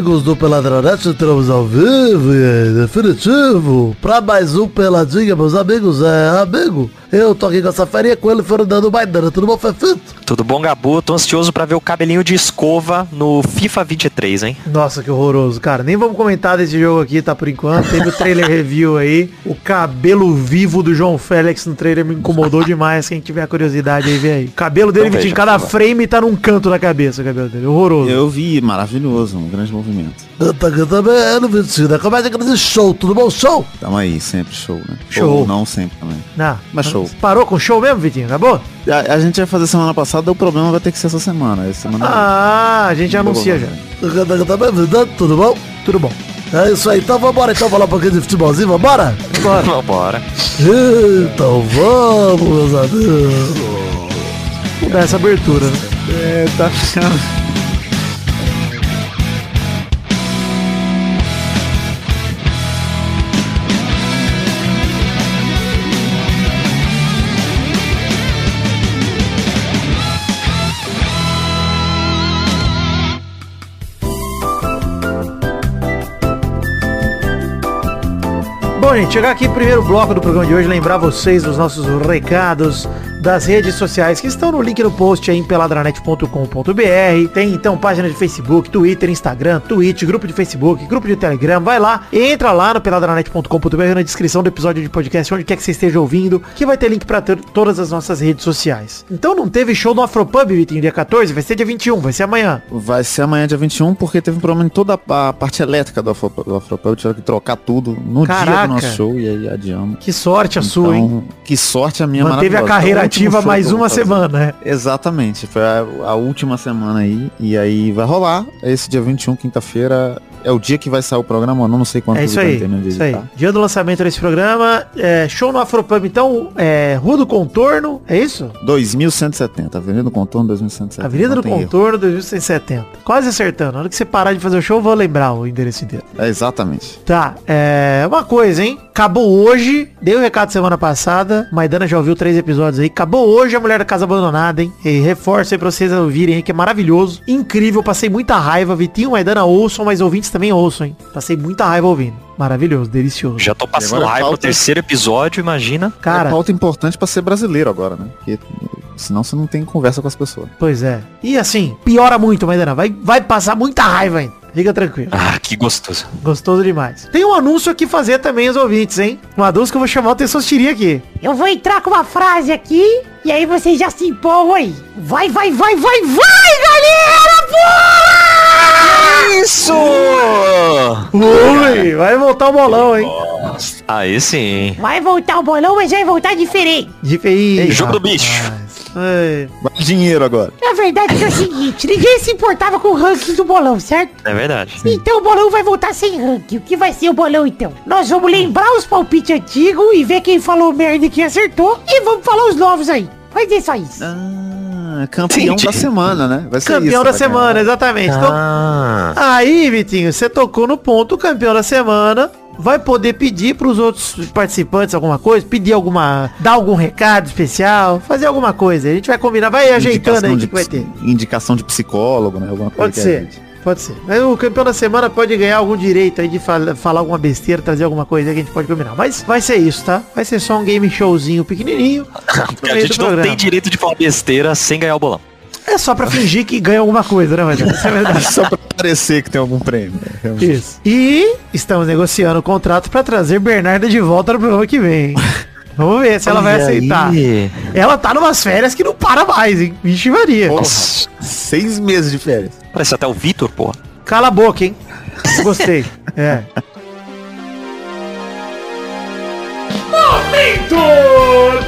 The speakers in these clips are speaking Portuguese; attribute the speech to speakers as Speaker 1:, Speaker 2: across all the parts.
Speaker 1: amigos do Peladronete, entramos ao vivo e definitivo pra mais um Peladinha, meus amigos. É, amigo, eu tô aqui com essa farinha com ele, Fernando Maidana. Tudo bom, Fefito?
Speaker 2: Tudo bom, Gabu? Tô ansioso pra ver o cabelinho de escova no FIFA 23, hein?
Speaker 3: Nossa, que horroroso, cara. Nem vamos comentar desse jogo aqui, tá, por enquanto. Teve o trailer review aí. O cabelo vivo do João Félix no trailer me incomodou demais. Quem tiver curiosidade aí, vê aí. O cabelo dele, Vitinho, cada frame tá num canto da cabeça, o cabelo dele. Horroroso.
Speaker 4: Eu vi, maravilhoso, um grande movimento.
Speaker 1: Eu tô aqui também, Vitinho? Comédia grande show, tudo bom? Show?
Speaker 4: Tamo aí, sempre show, né?
Speaker 3: Show.
Speaker 4: Ou não sempre também.
Speaker 3: Não.
Speaker 4: Mas show.
Speaker 3: Parou com o show mesmo, Vitinho? Acabou?
Speaker 4: A, a gente ia fazer semana passada, o problema vai ter que ser essa semana. Essa semana
Speaker 3: Ah, a gente já anuncia já.
Speaker 1: Também, Fernando, tudo bom?
Speaker 3: Tudo bom.
Speaker 1: É isso aí, então vambora então falar um pouquinho de futebolzinho, vambora?
Speaker 3: Bora.
Speaker 2: Vambora.
Speaker 1: Então vamos, meus amigos.
Speaker 3: Dar essa abertura, né?
Speaker 4: É, tá ficando.
Speaker 3: Bom, gente, chegar aqui primeiro bloco do programa de hoje, lembrar vocês dos nossos recados das redes sociais que estão no link no post aí em peladranet.com.br. Tem então página de Facebook, Twitter, Instagram, Twitch, grupo de Facebook, grupo de Telegram. Vai lá, entra lá no peladranet.com.br na descrição do episódio de podcast, onde quer que você esteja ouvindo, que vai ter link pra ter todas as nossas redes sociais. Então não teve show no Afropub, Vitinho, dia 14, vai ser dia 21, vai ser amanhã.
Speaker 4: Vai ser amanhã, dia 21, porque teve um problema em toda a parte elétrica do Afropel. Do Afropel tiveram que trocar tudo no dia
Speaker 3: Caraca.
Speaker 4: do nosso show e aí adiamos.
Speaker 3: Que sorte a sua, hein?
Speaker 4: Então, que sorte a minha
Speaker 3: Manteve a carreira ativa mais uma semana, né?
Speaker 4: Exatamente, foi a, a última semana aí. E aí vai rolar. Esse dia 21, quinta-feira, é o dia que vai sair o programa. Eu não sei quanto
Speaker 3: É isso aí,
Speaker 4: de
Speaker 3: isso aí. Dia do lançamento desse programa, é, show no Afropub, então, é, Rua do Contorno, é isso?
Speaker 4: 2170, Avenida do Contorno 2170.
Speaker 3: Avenida
Speaker 4: não
Speaker 3: do
Speaker 4: tem erro.
Speaker 3: Contorno 2170. Quase acertando. Na hora que você parar de fazer o show, eu vou lembrar o endereço inteiro.
Speaker 4: É, exatamente.
Speaker 3: Tá, é. Uma coisa, hein? Acabou hoje. Dei o recado semana passada. Maidana já ouviu três episódios aí. Acabou hoje a Mulher da Casa Abandonada, hein? E reforço aí pra vocês ouvirem que é maravilhoso. Incrível. Passei muita raiva. Vitinho Maidana ouçam, mas ouvintes também ouçam, hein? Passei muita raiva ouvindo. Maravilhoso, delicioso.
Speaker 2: Já tô passando raiva no
Speaker 4: falta-
Speaker 2: terceiro episódio, imagina.
Speaker 3: Cara,
Speaker 4: É pauta importante pra ser brasileiro agora, né? Porque senão você não tem conversa com as pessoas.
Speaker 3: pois é. E assim, piora muito, Maidana. Vai, vai passar muita raiva ainda. Fica tranquilo.
Speaker 2: Ah, que gostoso.
Speaker 3: Gostoso demais. Tem um anúncio aqui fazer também os ouvintes, hein? Um anúncio que eu vou chamar o Tessostiri aqui.
Speaker 5: Eu vou entrar com uma frase aqui e aí vocês já se empolgam aí. Vai, vai, vai, vai, vai, galera! Porra!
Speaker 2: Isso!
Speaker 3: Ui, vai voltar o bolão, hein?
Speaker 2: Aí sim.
Speaker 5: Vai voltar o bolão, mas vai voltar diferente.
Speaker 3: De feio.
Speaker 2: Jogo do bicho.
Speaker 4: Vai dinheiro agora.
Speaker 5: A verdade é o seguinte, ninguém se importava com o ranking do bolão, certo?
Speaker 2: É verdade.
Speaker 5: Então o bolão vai voltar sem ranking. O que vai ser o bolão então? Nós vamos lembrar os palpites antigos e ver quem falou merda e quem acertou. E vamos falar os novos aí. Vai ser só isso.
Speaker 4: Ah, campeão
Speaker 2: Entendi.
Speaker 4: da semana, né? Vai ser
Speaker 3: Campeão
Speaker 4: isso,
Speaker 3: da semana,
Speaker 4: ganhar.
Speaker 3: exatamente. Então,
Speaker 2: Ah,
Speaker 3: aí, Vitinho, você tocou no ponto, o campeão da semana vai poder pedir pros outros participantes alguma coisa, pedir alguma, dar algum recado especial, fazer alguma coisa. A gente vai combinar, vai ajeitando aí o que, vai ter.
Speaker 4: Indicação de psicólogo, né? Alguma coisa
Speaker 3: Pode
Speaker 4: que
Speaker 3: ser. Pode ser. Mas o campeão da semana pode ganhar algum direito aí de fal- falar alguma besteira, trazer alguma coisa aí que a gente pode combinar. Mas vai ser isso, tá? Vai ser só um game showzinho pequenininho.
Speaker 2: a gente não
Speaker 3: programa.
Speaker 2: tem direito de falar besteira sem ganhar o bolão.
Speaker 3: É só pra fingir que ganha alguma coisa, né, Matheus? Isso é verdade.
Speaker 4: Só pra parecer que tem algum prêmio. né? Realmente.
Speaker 3: Isso. E estamos negociando o contrato pra trazer Bernarda de volta no programa que vem. Vamos ver se ela vai aceitar.
Speaker 2: aí.
Speaker 3: Ela tá numas férias que não para mais, hein? Vixe Maria.
Speaker 2: Nossa,
Speaker 4: Seis meses de férias.
Speaker 2: Parece até o Vitor, porra.
Speaker 3: Cala a boca, hein? Gostei. É. Momento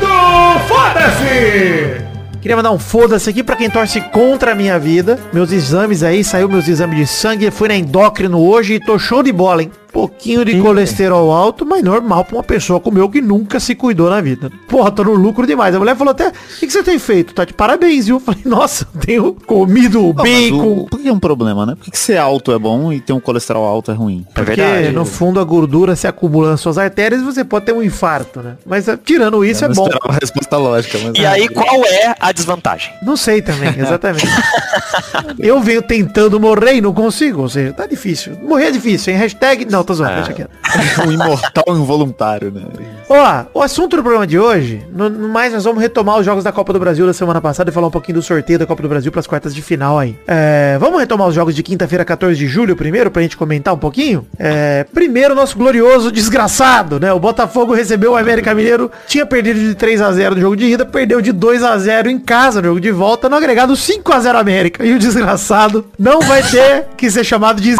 Speaker 3: do Foda-se! Queria mandar um foda-se aqui pra quem torce contra a minha vida. Meus exames aí, saiu meus exames de sangue, fui na endócrino hoje e tô show de bola, hein? Pouquinho de colesterol alto, mas normal pra uma pessoa como eu que nunca se cuidou na vida. Porra, tô no lucro demais. A mulher falou até, o que, que você tem feito? Tá de parabéns, viu? Eu falei, nossa, eu tenho comido
Speaker 4: Não, mas
Speaker 3: bacon.
Speaker 4: o- por que é um problema, né? Por que, que ser alto é bom e ter um colesterol alto é ruim?
Speaker 2: É
Speaker 3: Porque
Speaker 2: verdade.
Speaker 3: no fundo a gordura se acumula nas suas artérias e você pode ter um infarto, né? Mas eh, tirando isso é,
Speaker 4: Eu
Speaker 3: bom.
Speaker 4: uma resposta lógica, mas
Speaker 2: E aí, qual é a desvantagem?
Speaker 3: Não sei também, exatamente. eu venho tentando morrer e não consigo, ou seja, tá difícil. Morrer é difícil, hein? Hashtag... Não, tô zoando,
Speaker 2: É.
Speaker 3: deixa quieto.
Speaker 4: um imortal involuntário, né?
Speaker 3: Ó, o assunto do programa de hoje, no, no mais nós vamos retomar os jogos da Copa do Brasil da semana passada e falar um pouquinho do sorteio da Copa do Brasil pras quartas de final aí. É, vamos retomar os jogos de quinta-feira, 14 de julho primeiro, pra gente comentar um pouquinho? É, primeiro, nosso glorioso desgraçado, né? O Botafogo recebeu o América Mineiro, tinha perdido de 3 a 0 no jogo de ida, perdeu de 2 a 0 em casa no jogo de volta, no agregado 5 a 0 América. E o desgraçado não vai ter que ser chamado de?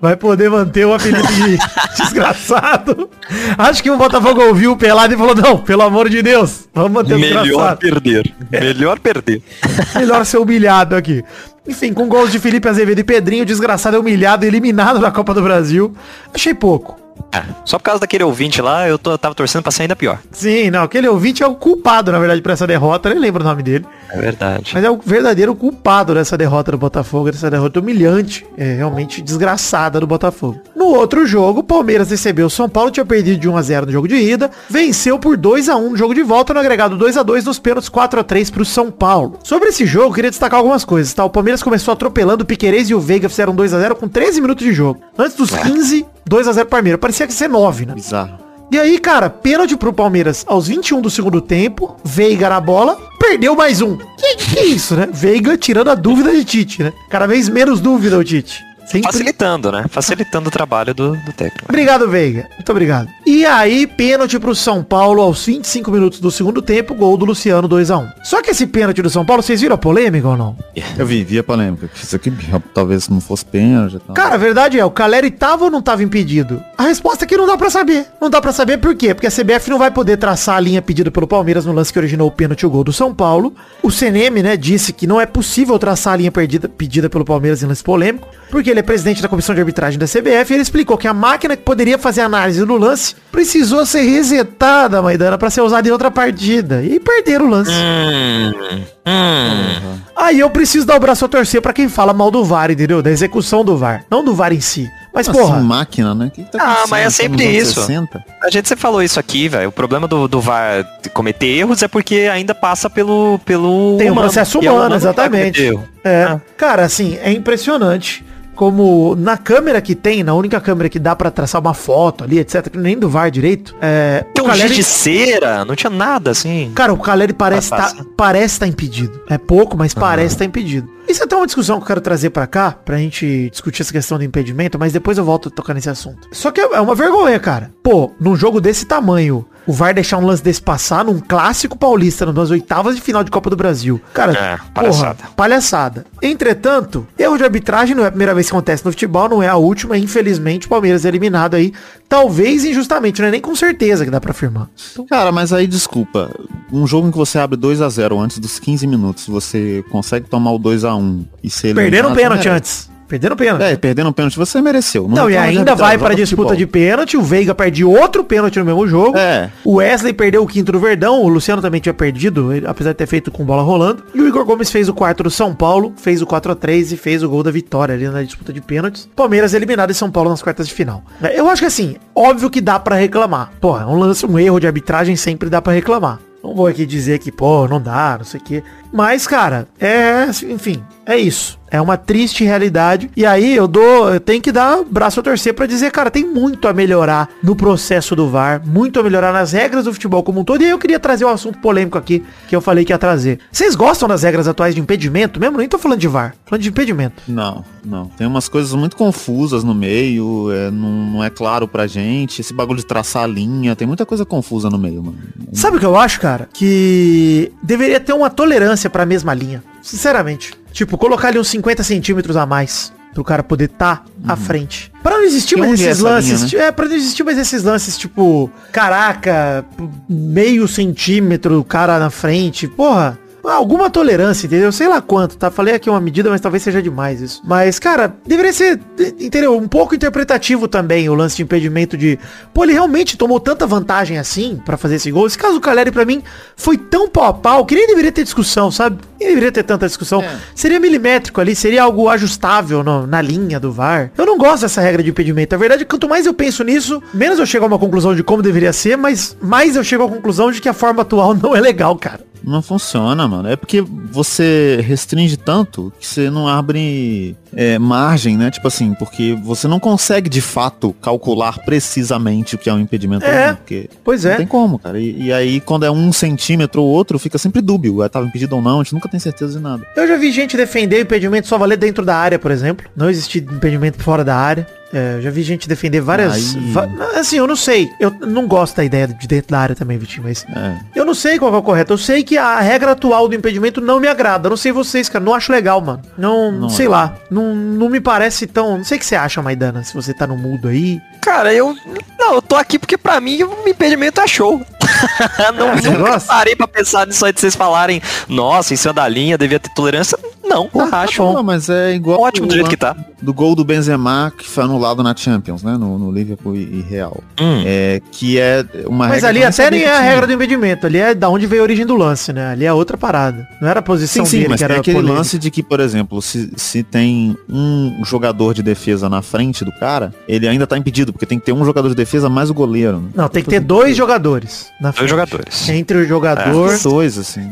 Speaker 3: Vai poder manter o apelido de desgraçado. Acho que o Botafogo ouviu o pelado e falou, não, pelo amor de Deus, vamos manter o
Speaker 2: Melhor
Speaker 3: desgraçado.
Speaker 2: perder. Melhor perder.
Speaker 3: Melhor ser humilhado aqui. Enfim, com gols de Felipe Azevedo e Pedrinho, o desgraçado é humilhado e eliminado da Copa do Brasil. Achei pouco.
Speaker 2: É, só por causa daquele ouvinte lá, eu tô, tava torcendo pra ser ainda pior.
Speaker 3: Sim, não, aquele ouvinte é o culpado, na verdade, por essa derrota, nem lembro o nome dele.
Speaker 2: É verdade.
Speaker 3: Mas é o verdadeiro culpado dessa derrota do Botafogo, dessa derrota humilhante, é realmente desgraçada do Botafogo. No outro jogo, o Palmeiras recebeu o São Paulo, tinha perdido de 1 a 0 no jogo de ida, venceu por 2 a 1 no jogo de volta, no agregado 2 a 2 nos pênaltis 4 a 3 pro São Paulo. Sobre esse jogo, eu queria destacar algumas coisas, tá? O Palmeiras começou atropelando o Piquerez e o Veiga fizeram 2 a 0 com 13 minutos de jogo. Antes dos 15, 2 a 0 Palmeiras. Parecia que ia ser 9, né?
Speaker 4: Bizarro.
Speaker 3: E aí, cara, pênalti pro Palmeiras aos 21 do segundo tempo. Veiga na bola, perdeu mais um. Que, que é isso, né? Veiga tirando a dúvida de Tite, né? Cada vez menos dúvida o Tite. Sempre...
Speaker 2: Facilitando, né? Facilitando o trabalho do, do técnico.
Speaker 3: Obrigado, Veiga. Muito obrigado. E aí, pênalti pro São Paulo aos 25 minutos do segundo tempo, gol do Luciano 2x1. Só que esse pênalti do São Paulo, vocês viram a polêmica ou não?
Speaker 4: Eu vi, vi a polêmica. Isso aqui talvez não fosse pênalti tal.
Speaker 3: Cara, a verdade é, o Caleri tava ou não tava impedido? A resposta é que não dá pra saber. Não dá pra saber por quê? Porque a CBF não vai poder traçar a linha pedida pelo Palmeiras no lance que originou o pênalti e o gol do São Paulo. O CNM, né, disse que não é possível traçar a linha perdida, pedida pelo Palmeiras em lance polêmico, porque ele é presidente da comissão de arbitragem da CBF ele explicou que a máquina que poderia fazer análise do lance precisou ser resetada, Maidana, pra ser usada em outra partida. E perderam o lance.
Speaker 2: Hum, hum.
Speaker 3: Aí eu preciso dar o braço a torcer pra quem fala mal do VAR, entendeu? Da execução do VAR. Não do VAR em si. Mas,
Speaker 4: Assim,
Speaker 3: porra,
Speaker 4: máquina, né? Que que tá
Speaker 2: Ah, mas é sempre isso.
Speaker 4: anos 60?
Speaker 2: A gente sempre falou isso aqui, velho. O problema do, do VAR cometer erros é porque ainda passa pelo. pelo
Speaker 3: Tem um
Speaker 2: humano,
Speaker 3: processo
Speaker 2: é
Speaker 3: humano,
Speaker 2: humano
Speaker 3: exatamente. É,
Speaker 2: Ah.
Speaker 3: cara, assim, é impressionante como na câmera que tem, na única câmera que dá pra traçar uma foto ali, etc, que nem do VAR direito, é,
Speaker 2: Tem um
Speaker 3: Caleri,
Speaker 2: de cera, não tinha nada assim.
Speaker 3: cara, o Caleri parece
Speaker 2: Ah,
Speaker 3: tá, parece tá impedido. É pouco, mas parece tá impedido. Isso é até uma discussão que eu quero trazer pra cá, pra gente discutir essa questão do impedimento, mas depois eu volto a tocar nesse assunto. Só que é uma vergonha, cara. Pô, num jogo desse tamanho, o VAR deixar um lance desse passar num clássico paulista, nas oitavas de final de Copa do Brasil. Cara,
Speaker 2: É,
Speaker 3: porra,
Speaker 2: palhaçada.
Speaker 3: palhaçada. Entretanto, erro de arbitragem não é a primeira vez que acontece no futebol, não é a última. Infelizmente, o Palmeiras é eliminado aí. Talvez injustamente, não é nem com certeza que dá pra afirmar.
Speaker 4: Cara, mas aí desculpa. Um jogo em que você abre 2 a 0 antes dos 15 minutos, você consegue tomar o 2 a 1 e ser
Speaker 3: um
Speaker 4: eliminado,
Speaker 3: pênalti antes. Perdendo pênalti.
Speaker 4: É, perdendo um pênalti você mereceu.
Speaker 3: Não, e
Speaker 4: reclama de
Speaker 3: ainda vai para disputa
Speaker 4: futebol.
Speaker 3: de pênalti. O Veiga perde outro pênalti no mesmo jogo.
Speaker 4: É.
Speaker 3: O Wesley perdeu o quinto do Verdão. O Luciano também tinha perdido, apesar de ter feito com bola rolando. E o Igor Gomes fez o quarto do São Paulo, fez o 4 a 3 e fez o gol da vitória ali na disputa de pênaltis. Palmeiras eliminado e São Paulo nas quartas de final. É, Eu acho que assim, óbvio que dá pra reclamar. Porra, um lance, um erro de arbitragem sempre dá pra reclamar. Não vou aqui dizer que, pô, não dá, não sei o quê. Mas, cara, é, enfim, é isso. É uma triste realidade. E aí eu dou, eu tenho que dar braço a torcer pra dizer, cara, tem muito a melhorar no processo do VAR, muito a melhorar nas regras do futebol como um todo. E aí eu queria trazer um assunto polêmico aqui que eu falei que ia trazer. Vocês gostam das regras atuais de impedimento mesmo? Nem tô falando de VAR, tô falando de impedimento.
Speaker 4: Não, não. Tem umas coisas muito confusas no meio, é, não, não é claro pra gente. Esse bagulho de traçar a linha, tem muita coisa confusa no meio, mano.
Speaker 3: Sabe o que eu acho, cara? Que deveria ter uma tolerância pra mesma linha. Sinceramente. Tipo, colocar ali uns 50 centímetros a mais. Pro cara poder tá à frente. Pra não existir mais esses lances.
Speaker 4: linha,
Speaker 3: ti- É, pra não existir mais esses lances, tipo, caraca, meio centímetro o cara na frente. Porra, alguma tolerância, entendeu? Sei lá quanto, tá? Falei aqui uma medida, mas talvez seja demais isso. Mas, cara, deveria ser, entendeu? Um pouco interpretativo também o lance de impedimento de, pô, ele realmente tomou tanta vantagem assim pra fazer esse gol. Esse caso do Caleri pra mim foi tão pau a pau que nem deveria ter discussão, sabe? Nem deveria ter tanta discussão. Seria milimétrico ali, seria algo ajustável no- na linha do VAR. Eu não gosto dessa regra de impedimento. Na verdade, quanto mais eu penso nisso, menos eu chego a uma conclusão de como deveria ser, mas mais eu chego à conclusão de que a forma atual não é legal, cara.
Speaker 4: Não funciona, mano. É porque você restringe tanto que você não abre é, margem, né? Tipo assim, porque você não consegue de fato calcular precisamente o que é um impedimento.
Speaker 3: É.
Speaker 4: não, porque
Speaker 3: Pois
Speaker 4: não
Speaker 3: é.
Speaker 4: tem como, cara. E, e aí, quando é um centímetro ou outro, fica sempre dúbio. Ah, Tava impedido ou não, a gente nunca tem certeza de nada.
Speaker 3: Eu já vi gente defender o impedimento só valer dentro da área, por exemplo. Não existe impedimento fora da área. É, eu já vi gente defender várias. Va- assim, eu não sei. Eu não gosto da ideia de dentro da área também, Vitinho, mas.
Speaker 4: É.
Speaker 3: Eu não sei qual é o correto. Eu sei que a regra atual do impedimento não me agrada. Eu não sei vocês, cara. Não acho legal, mano. Não,
Speaker 4: Não
Speaker 3: sei
Speaker 4: é.
Speaker 3: lá. Não, não me parece tão. Não sei o que você acha, Maidana, se você tá no mudo aí.
Speaker 2: Cara, eu. Não, eu tô aqui porque pra mim o impedimento é show. não,
Speaker 3: Você
Speaker 2: nunca
Speaker 3: gosta?
Speaker 2: parei pra pensar nisso aí de vocês falarem, nossa, em cima da linha devia ter tolerância. Não, não acho.
Speaker 4: Não, mas é igual
Speaker 2: Ótimo do jeito que tá.
Speaker 4: do gol do Benzema que foi anulado na Champions, né? No, no Liverpool e e Real.
Speaker 2: Hum.
Speaker 4: É, que é uma
Speaker 3: Mas
Speaker 4: regra
Speaker 3: ali até nem é a regra do impedimento. Ali é da onde veio a origem do lance, né? Ali é outra parada. Não era a posição
Speaker 4: Sim, sim,
Speaker 3: dele
Speaker 4: mas
Speaker 3: que era
Speaker 4: aquele
Speaker 3: polêmica.
Speaker 4: lance de que, por exemplo, se, se tem um jogador de defesa na frente do cara, ele ainda tá impedido, porque tem que ter um jogador de defesa mais o goleiro. Né?
Speaker 3: Não, tem que ter dois jogadores na frente.
Speaker 2: Dois jogadores.
Speaker 3: Entre o jogador,
Speaker 4: Dois, assim.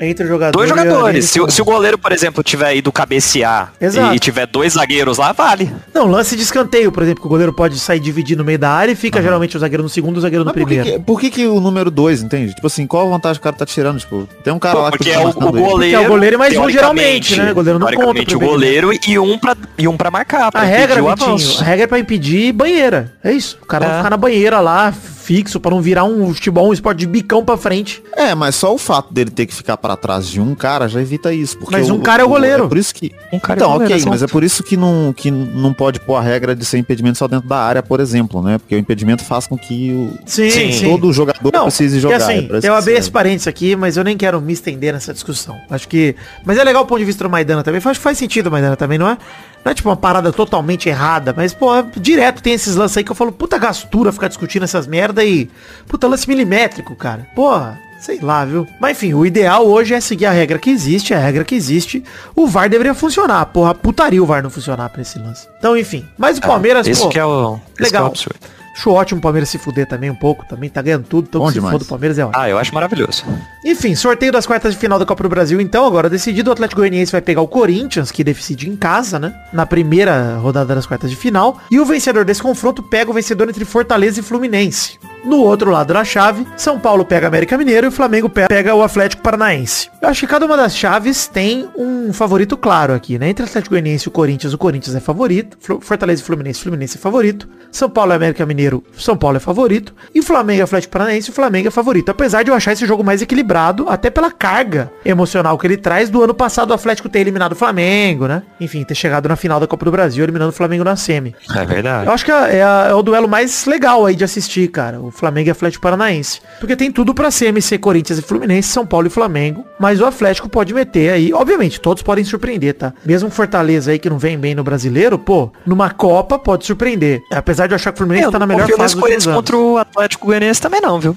Speaker 3: entre o jogador
Speaker 2: Dois jogadores. Se, se o goleiro, por exemplo, tiver ido cabecear
Speaker 3: Exato.
Speaker 2: e tiver dois zagueiros lá, vale.
Speaker 3: Não, lance de escanteio, por exemplo, que o goleiro pode sair dividir no meio da área e fica geralmente o zagueiro no segundo e o zagueiro no
Speaker 4: Mas por que,
Speaker 3: primeiro.
Speaker 4: que, por que que o número 2, entende? Tipo assim, qual a vantagem que o cara tá tirando? Tipo, tem um cara
Speaker 2: Pô,
Speaker 4: lá que
Speaker 2: porque é o, o
Speaker 4: ele.
Speaker 2: goleiro.
Speaker 3: Porque é o goleiro e mais um, geralmente, né? O goleiro não conta
Speaker 2: o goleiro e um pra, e um pra marcar. Pra
Speaker 3: A regra, Vitinho, a regra é pra impedir banheira. É isso. O cara vai
Speaker 2: É.
Speaker 3: ficar na banheira lá, fixo, pra não virar um futebol, um esporte de bicão pra frente.
Speaker 4: É, mas só o fato dele ter que ficar pra trás de um cara já evita isso. Porque
Speaker 3: Mas um cara é o goleiro.
Speaker 4: É por isso que.
Speaker 2: Um cara é
Speaker 4: então,
Speaker 2: o goleiro,
Speaker 4: ok, mas é por isso que não, que não pode pôr a regra de ser impedimento só dentro da área, por exemplo, né? Porque o impedimento faz com que o,
Speaker 3: Sim, sim.
Speaker 2: Sim.
Speaker 4: todo jogador
Speaker 3: Não,
Speaker 4: precise jogar.
Speaker 3: assim,
Speaker 4: é pra isso
Speaker 3: eu abri esse parênteses aqui, mas eu nem quero me estender nessa discussão. Acho que. Mas é legal o ponto de vista do Maidana também. Acho que faz sentido, Maidana, também, não é? Não é tipo uma parada totalmente errada, mas, pô, direto tem esses lances aí que eu falo, puta gastura ficar discutindo essas merda e. Puta lance milimétrico, cara. Porra. Sei lá, viu? Mas enfim, o ideal hoje é seguir a regra que existe, a regra que existe. O VAR deveria funcionar. Porra, putaria o VAR não funcionar pra esse lance. Então, enfim. Mas o Palmeiras,
Speaker 2: Esse
Speaker 3: pô,
Speaker 2: que é o. esse que é o
Speaker 3: legal.
Speaker 2: absurdo.
Speaker 3: Acho ótimo o Palmeiras se fuder também um pouco. Também tá ganhando tudo. Então se for do Palmeiras é ótimo.
Speaker 2: Ah, eu acho maravilhoso.
Speaker 3: Enfim, sorteio das quartas de final da Copa do Brasil, então, agora decidido, o Atlético Goianiense vai pegar o Corinthians, que decide em casa, né? Na primeira rodada das quartas de final. E o vencedor desse confronto pega o vencedor entre Fortaleza e Fluminense. No outro lado da chave, São Paulo pega América Mineiro e o Flamengo pe- pega o Atlético Paranaense. Eu acho que cada uma das chaves tem um favorito claro aqui, né? Entre o Atlético Goianiense e o Corinthians, o Corinthians é favorito. Fortaleza e Fluminense, Fluminense é favorito. São Paulo e América Mineiro, São Paulo é favorito. E Flamengo e Atlético Paranaense, o Flamengo é favorito. Apesar de eu achar esse jogo mais equilibrado, até pela carga emocional que ele traz do ano passado o Atlético ter eliminado o Flamengo, né? Enfim, ter chegado na final da Copa do Brasil, eliminando o Flamengo na semi.
Speaker 2: É verdade.
Speaker 3: Eu acho que é, é é o duelo mais legal aí de assistir, cara. O Flamengo e Atlético Paranaense. Porque tem tudo pra ser MC Corinthians e Fluminense, São Paulo e Flamengo. Mas o Atlético pode meter aí. Obviamente, todos podem surpreender, tá? Mesmo Fortaleza aí que não vem bem no brasileiro, pô, numa Copa pode surpreender. Apesar de eu achar que o Fluminense
Speaker 2: eu
Speaker 3: tá na melhor fase dos
Speaker 2: Corinthians
Speaker 3: últimos anos.
Speaker 2: contra o Atlético Goianiense também não, viu?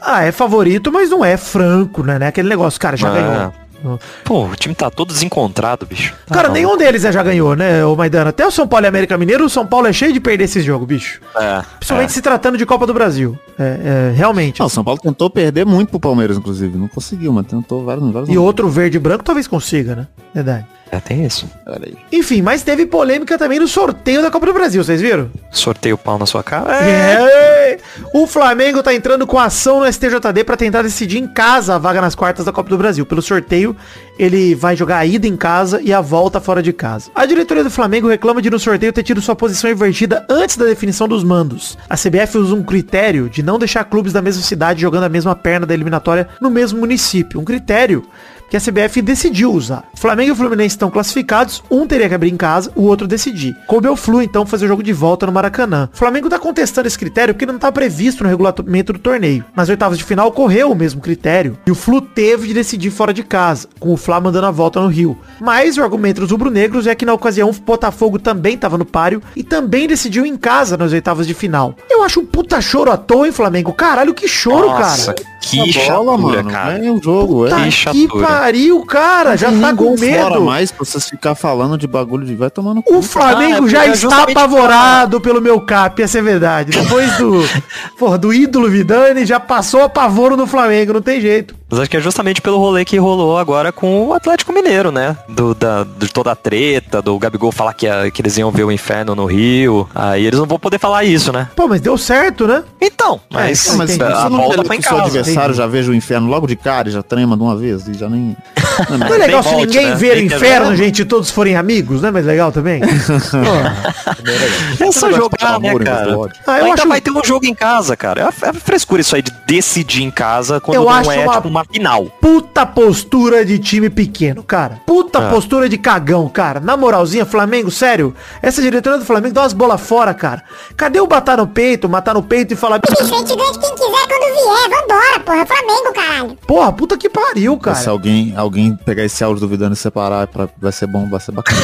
Speaker 3: Ah, é favorito, mas não é franco, né? É Aquele negócio, cara, já
Speaker 2: Ah.
Speaker 3: ganhou.
Speaker 2: Pô, o time tá todo desencontrado, bicho.
Speaker 3: Cara,
Speaker 2: bom.
Speaker 3: nenhum deles é já ganhou, né, ô Maidana? Até o São Paulo e América Mineiro, o São Paulo é cheio de perder esse jogo, bicho.
Speaker 2: É,
Speaker 3: Principalmente
Speaker 2: é.
Speaker 3: se tratando de Copa do Brasil. É, é, realmente.
Speaker 4: Não, o São Paulo tentou perder muito pro Palmeiras, inclusive. Não conseguiu, mas tentou vários, vários
Speaker 3: E outro verde e branco talvez consiga, né? Verdade.
Speaker 2: É, tem isso.
Speaker 4: Olha aí.
Speaker 3: Enfim, mas teve polêmica também no sorteio da Copa do Brasil, vocês viram?
Speaker 2: Sorteio o pau na sua cara.
Speaker 3: É. O Flamengo tá entrando com ação no STJD pra tentar decidir em casa a vaga nas quartas da Copa do Brasil. Pelo sorteio, ele vai jogar a ida em casa e a volta fora de casa. A diretoria do Flamengo reclama de no sorteio ter tido sua posição invertida antes da definição dos mandos. A CBF usa um critério de não deixar clubes da mesma cidade jogando a mesma perna da eliminatória no mesmo município. Um critério que a CBF decidiu usar. Flamengo e Fluminense estão classificados, um teria que abrir em casa, o outro decidir. Coube ao Flu, então, fazer o jogo de volta no Maracanã. O Flamengo tá contestando esse critério porque não tá previsto no regulamento do torneio. Nas oitavas de final ocorreu o mesmo critério e o Flu teve de decidir fora de casa, com o Fla mandando a volta no Rio. Mas o argumento dos rubro-negros é que na ocasião o Botafogo também tava no páreo e também decidiu em casa nas oitavas de final. Eu acho um puta choro à toa, hein, Flamengo? Caralho, que choro,
Speaker 2: Nossa,
Speaker 3: cara.
Speaker 2: que
Speaker 4: Essa
Speaker 2: chatura,
Speaker 4: mano.
Speaker 2: cara.
Speaker 4: É o jogo,
Speaker 3: Puta
Speaker 4: é.
Speaker 2: que
Speaker 3: que
Speaker 2: chatura.
Speaker 3: Pariu, cara. Já tá com medo.
Speaker 4: mais pra vocês ficar falando de bagulho de vai tomando
Speaker 3: O Flamengo
Speaker 2: Ah, é
Speaker 3: já
Speaker 2: é
Speaker 3: está apavorado pelo meu cap, essa é verdade. Depois do, porra, do ídolo Vidani, já passou apavoro no Flamengo, não tem jeito.
Speaker 2: Mas acho que é justamente pelo rolê que rolou agora com o Atlético Mineiro, né? Do, da, de toda a treta, do Gabigol falar que, ia- que eles iam ver o inferno no Rio. Aí eles não vão poder falar isso, né?
Speaker 3: Pô, mas deu certo, né?
Speaker 2: Então, mas,
Speaker 3: então,
Speaker 4: Mas você
Speaker 2: a volta foi
Speaker 4: que
Speaker 2: em
Speaker 4: o seu
Speaker 2: casa.
Speaker 4: adversário
Speaker 3: entendi.
Speaker 4: já veja o inferno logo de cara e já trema de uma vez e já nem... Não,
Speaker 3: Não é
Speaker 4: mas-
Speaker 3: legal se ninguém
Speaker 2: né?
Speaker 3: ver inferno, gente, e todos forem amigos, não é mais legal também? Pô.
Speaker 2: É só
Speaker 4: negócio de
Speaker 2: jogar, né, cara?
Speaker 3: Ah, eu
Speaker 2: Ainda
Speaker 3: acho-
Speaker 2: vai ter um jogo em casa, cara. É é frescura isso aí de decidir em casa quando
Speaker 3: Eu
Speaker 2: não
Speaker 3: acho
Speaker 2: é,
Speaker 3: uma-
Speaker 2: tipo, uma final.
Speaker 3: Puta postura de time pequeno, cara. Puta
Speaker 2: Ah.
Speaker 3: postura de cagão, cara. Na moralzinha, Flamengo, sério. Essa diretoria do Flamengo dá umas bolas fora, cara. Cadê o batar no peito, matar no peito e falar...
Speaker 6: Bicho, a gente ganha de quem quiser quando vier. Vambora, porra. Flamengo, caralho.
Speaker 3: Porra, puta que pariu, cara.
Speaker 4: Se alguém, alguém pegar esse áudio duvidando e separar, pra- vai ser bom, vai ser bacana.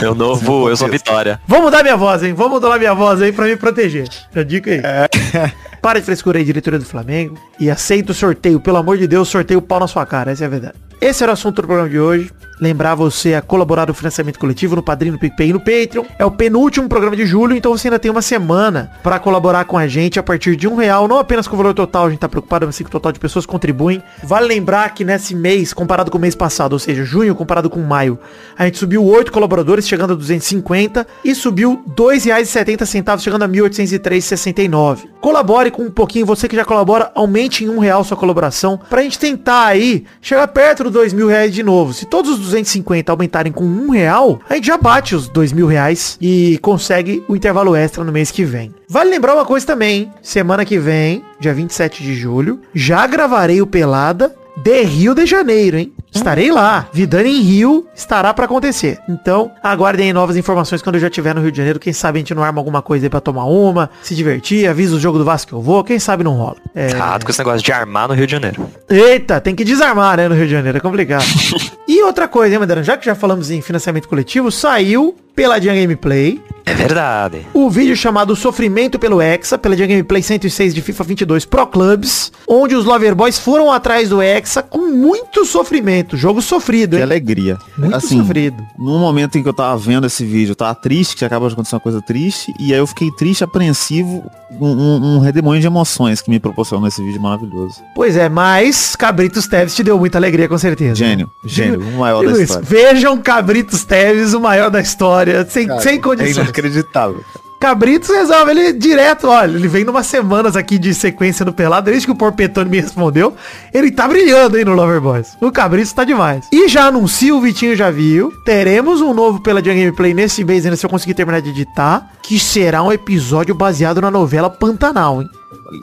Speaker 2: É o novo, eu sou Vitória.
Speaker 3: Vou mudar minha voz, hein? Vou mudar minha voz aí pra me proteger. Já dica aí. Para de frescura aí, diretoria do Flamengo. E aceita o sorteio. Pelo amor de Deus, sorteio o pau na sua cara. Essa é a verdade. Esse era o assunto do programa de hoje. Lembrar você a colaborar no financiamento coletivo no Padrinho, no PicPay e no Patreon. É o penúltimo programa de julho, então você ainda tem uma semana para colaborar com a gente a partir de um real. Não apenas com o valor total, a gente tá preocupado, mas sim com o total de pessoas que contribuem. Vale lembrar que nesse mês, comparado com o mês passado, ou seja, junho comparado com maio, a gente subiu 8 colaboradores, chegando a 250, e subiu R$ 2,70, chegando a 1.803,69. Colabore com um pouquinho, você que já colabora, aumente em um real sua colaboração, pra gente tentar aí chegar perto dos dois mil reais de novo. Se todos os 250 aumentarem com um real, a gente já bate os dois mil reais e consegue o intervalo extra no mês que vem. Vale lembrar uma coisa também, hein? semana que vem, dia 27 de julho, já gravarei o Pelada de Rio de Janeiro, hein? Estarei lá. Vidani em Rio estará pra acontecer. Então, aguardem aí novas informações quando eu já estiver no Rio de Janeiro. Quem sabe a gente não arma alguma coisa aí pra tomar uma, se divertir, avisa o jogo do Vasco que eu vou. Quem sabe não rola. É...
Speaker 2: Errado com esse negócio de armar no Rio de Janeiro.
Speaker 3: Eita, tem que desarmar, né, no Rio de Janeiro, é complicado. e outra coisa, hein, Madeira, já que já falamos em financiamento coletivo, saiu Peladinha Gameplay,
Speaker 2: É verdade.
Speaker 3: o vídeo chamado Sofrimento pelo Hexa, Peladinha Gameplay 106 de FIFA 22 Pro Clubs, onde os Loverboys foram atrás do Hexa com muito sofrimento, jogo sofrido,
Speaker 4: Que
Speaker 3: hein?
Speaker 4: alegria.
Speaker 3: Muito
Speaker 4: assim,
Speaker 3: sofrido.
Speaker 4: No momento em que eu tava vendo esse vídeo, eu tava triste, que acaba de acontecer uma coisa triste, e aí eu fiquei triste, apreensivo, um, um, um redemoinho de emoções que me proporcionou esse vídeo maravilhoso.
Speaker 3: Pois é, mas Cabritos Teves te deu muita alegria, com certeza.
Speaker 4: Gênio, gênio, o maior
Speaker 3: Digo
Speaker 4: da
Speaker 3: isso,
Speaker 4: história.
Speaker 3: Vejam Cabritos Teves, o maior da história, sem, sem
Speaker 4: É
Speaker 3: condições.
Speaker 4: inacreditável.
Speaker 3: Cabritos resolve ele direto, olha, ele vem numas semanas aqui de sequência no Pelado, desde que o Porpetone me respondeu, ele tá brilhando aí no Loverboys. O Cabritos tá demais. E já anuncia, o Vitinho já viu, teremos um novo Peladinha Gameplay nesse mês, ainda se eu conseguir terminar de editar, que será um episódio baseado na novela Pantanal, hein?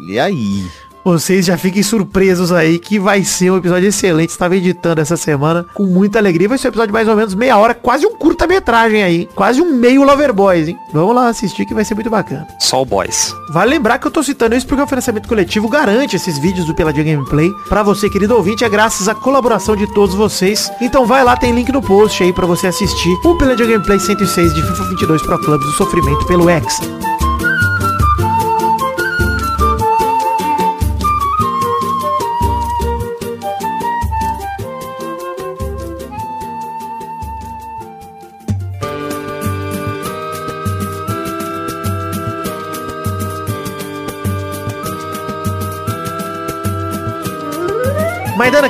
Speaker 4: E aí?
Speaker 3: Vocês já fiquem surpresos aí que vai ser um episódio excelente. Estava editando essa semana com muita alegria. Vai ser um episódio de mais ou menos meia hora, quase um curta-metragem aí. Quase um meio Loverboys, hein? Vamos lá assistir que vai ser muito bacana.
Speaker 2: Só o boys.
Speaker 3: Vale lembrar que eu tô citando isso porque o financiamento coletivo garante esses vídeos do Peladinha Gameplay pra você, querido ouvinte, é graças à colaboração de todos vocês. Então vai lá, tem link no post aí pra você assistir o Peladinha Gameplay 106 de FIFA 22 Pro Clubs do Sofrimento pelo Hexa.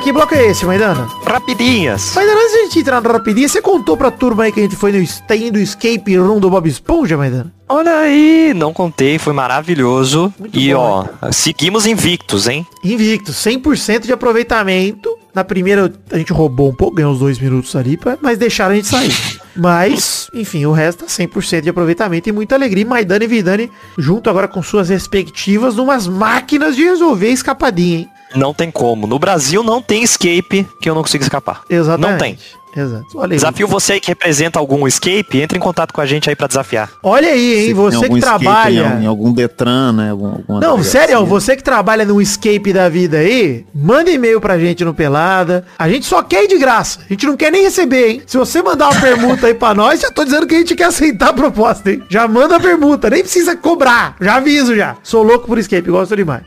Speaker 3: Maidana, que bloco é esse, Maidana?
Speaker 2: Rapidinhas.
Speaker 3: Maidana, antes de a gente entrar na rapidinha, você contou pra turma aí que a gente foi no stay do escape room do Bob Esponja, Maidana?
Speaker 2: Olha aí, não contei, foi maravilhoso.
Speaker 3: Muito
Speaker 2: e
Speaker 3: bom,
Speaker 2: ó, seguimos invictos, hein?
Speaker 3: Invicto, 100% de aproveitamento. Na primeira a gente roubou um pouco, ganhou uns dois minutos ali, mas deixaram a gente sair. Mas, enfim, o resto tá 100% de aproveitamento e muita alegria. Maidana e Vidani, junto agora com suas respectivas, numas máquinas de resolver escapadinha, hein?
Speaker 2: Não tem como. No Brasil não tem escape que eu não consigo escapar.
Speaker 3: Exatamente.
Speaker 2: Não tem.
Speaker 3: Exato. Olha aí.
Speaker 2: Desafio você aí que representa algum escape, entre em contato com a gente aí pra desafiar.
Speaker 3: Olha aí, hein?
Speaker 4: Se
Speaker 3: Você que trabalha.
Speaker 4: Em, em algum Detran, né? Algum, alguma
Speaker 3: Não, sério, você que trabalha no escape da vida aí, manda e-mail pra gente no Pelada. A gente só quer ir de graça. A gente não quer nem receber, hein? Se você mandar uma permuta aí pra nós, já tô dizendo que a gente quer aceitar a proposta, hein? Já manda a permuta, nem precisa cobrar. Já aviso já. Sou louco por escape, gosto demais.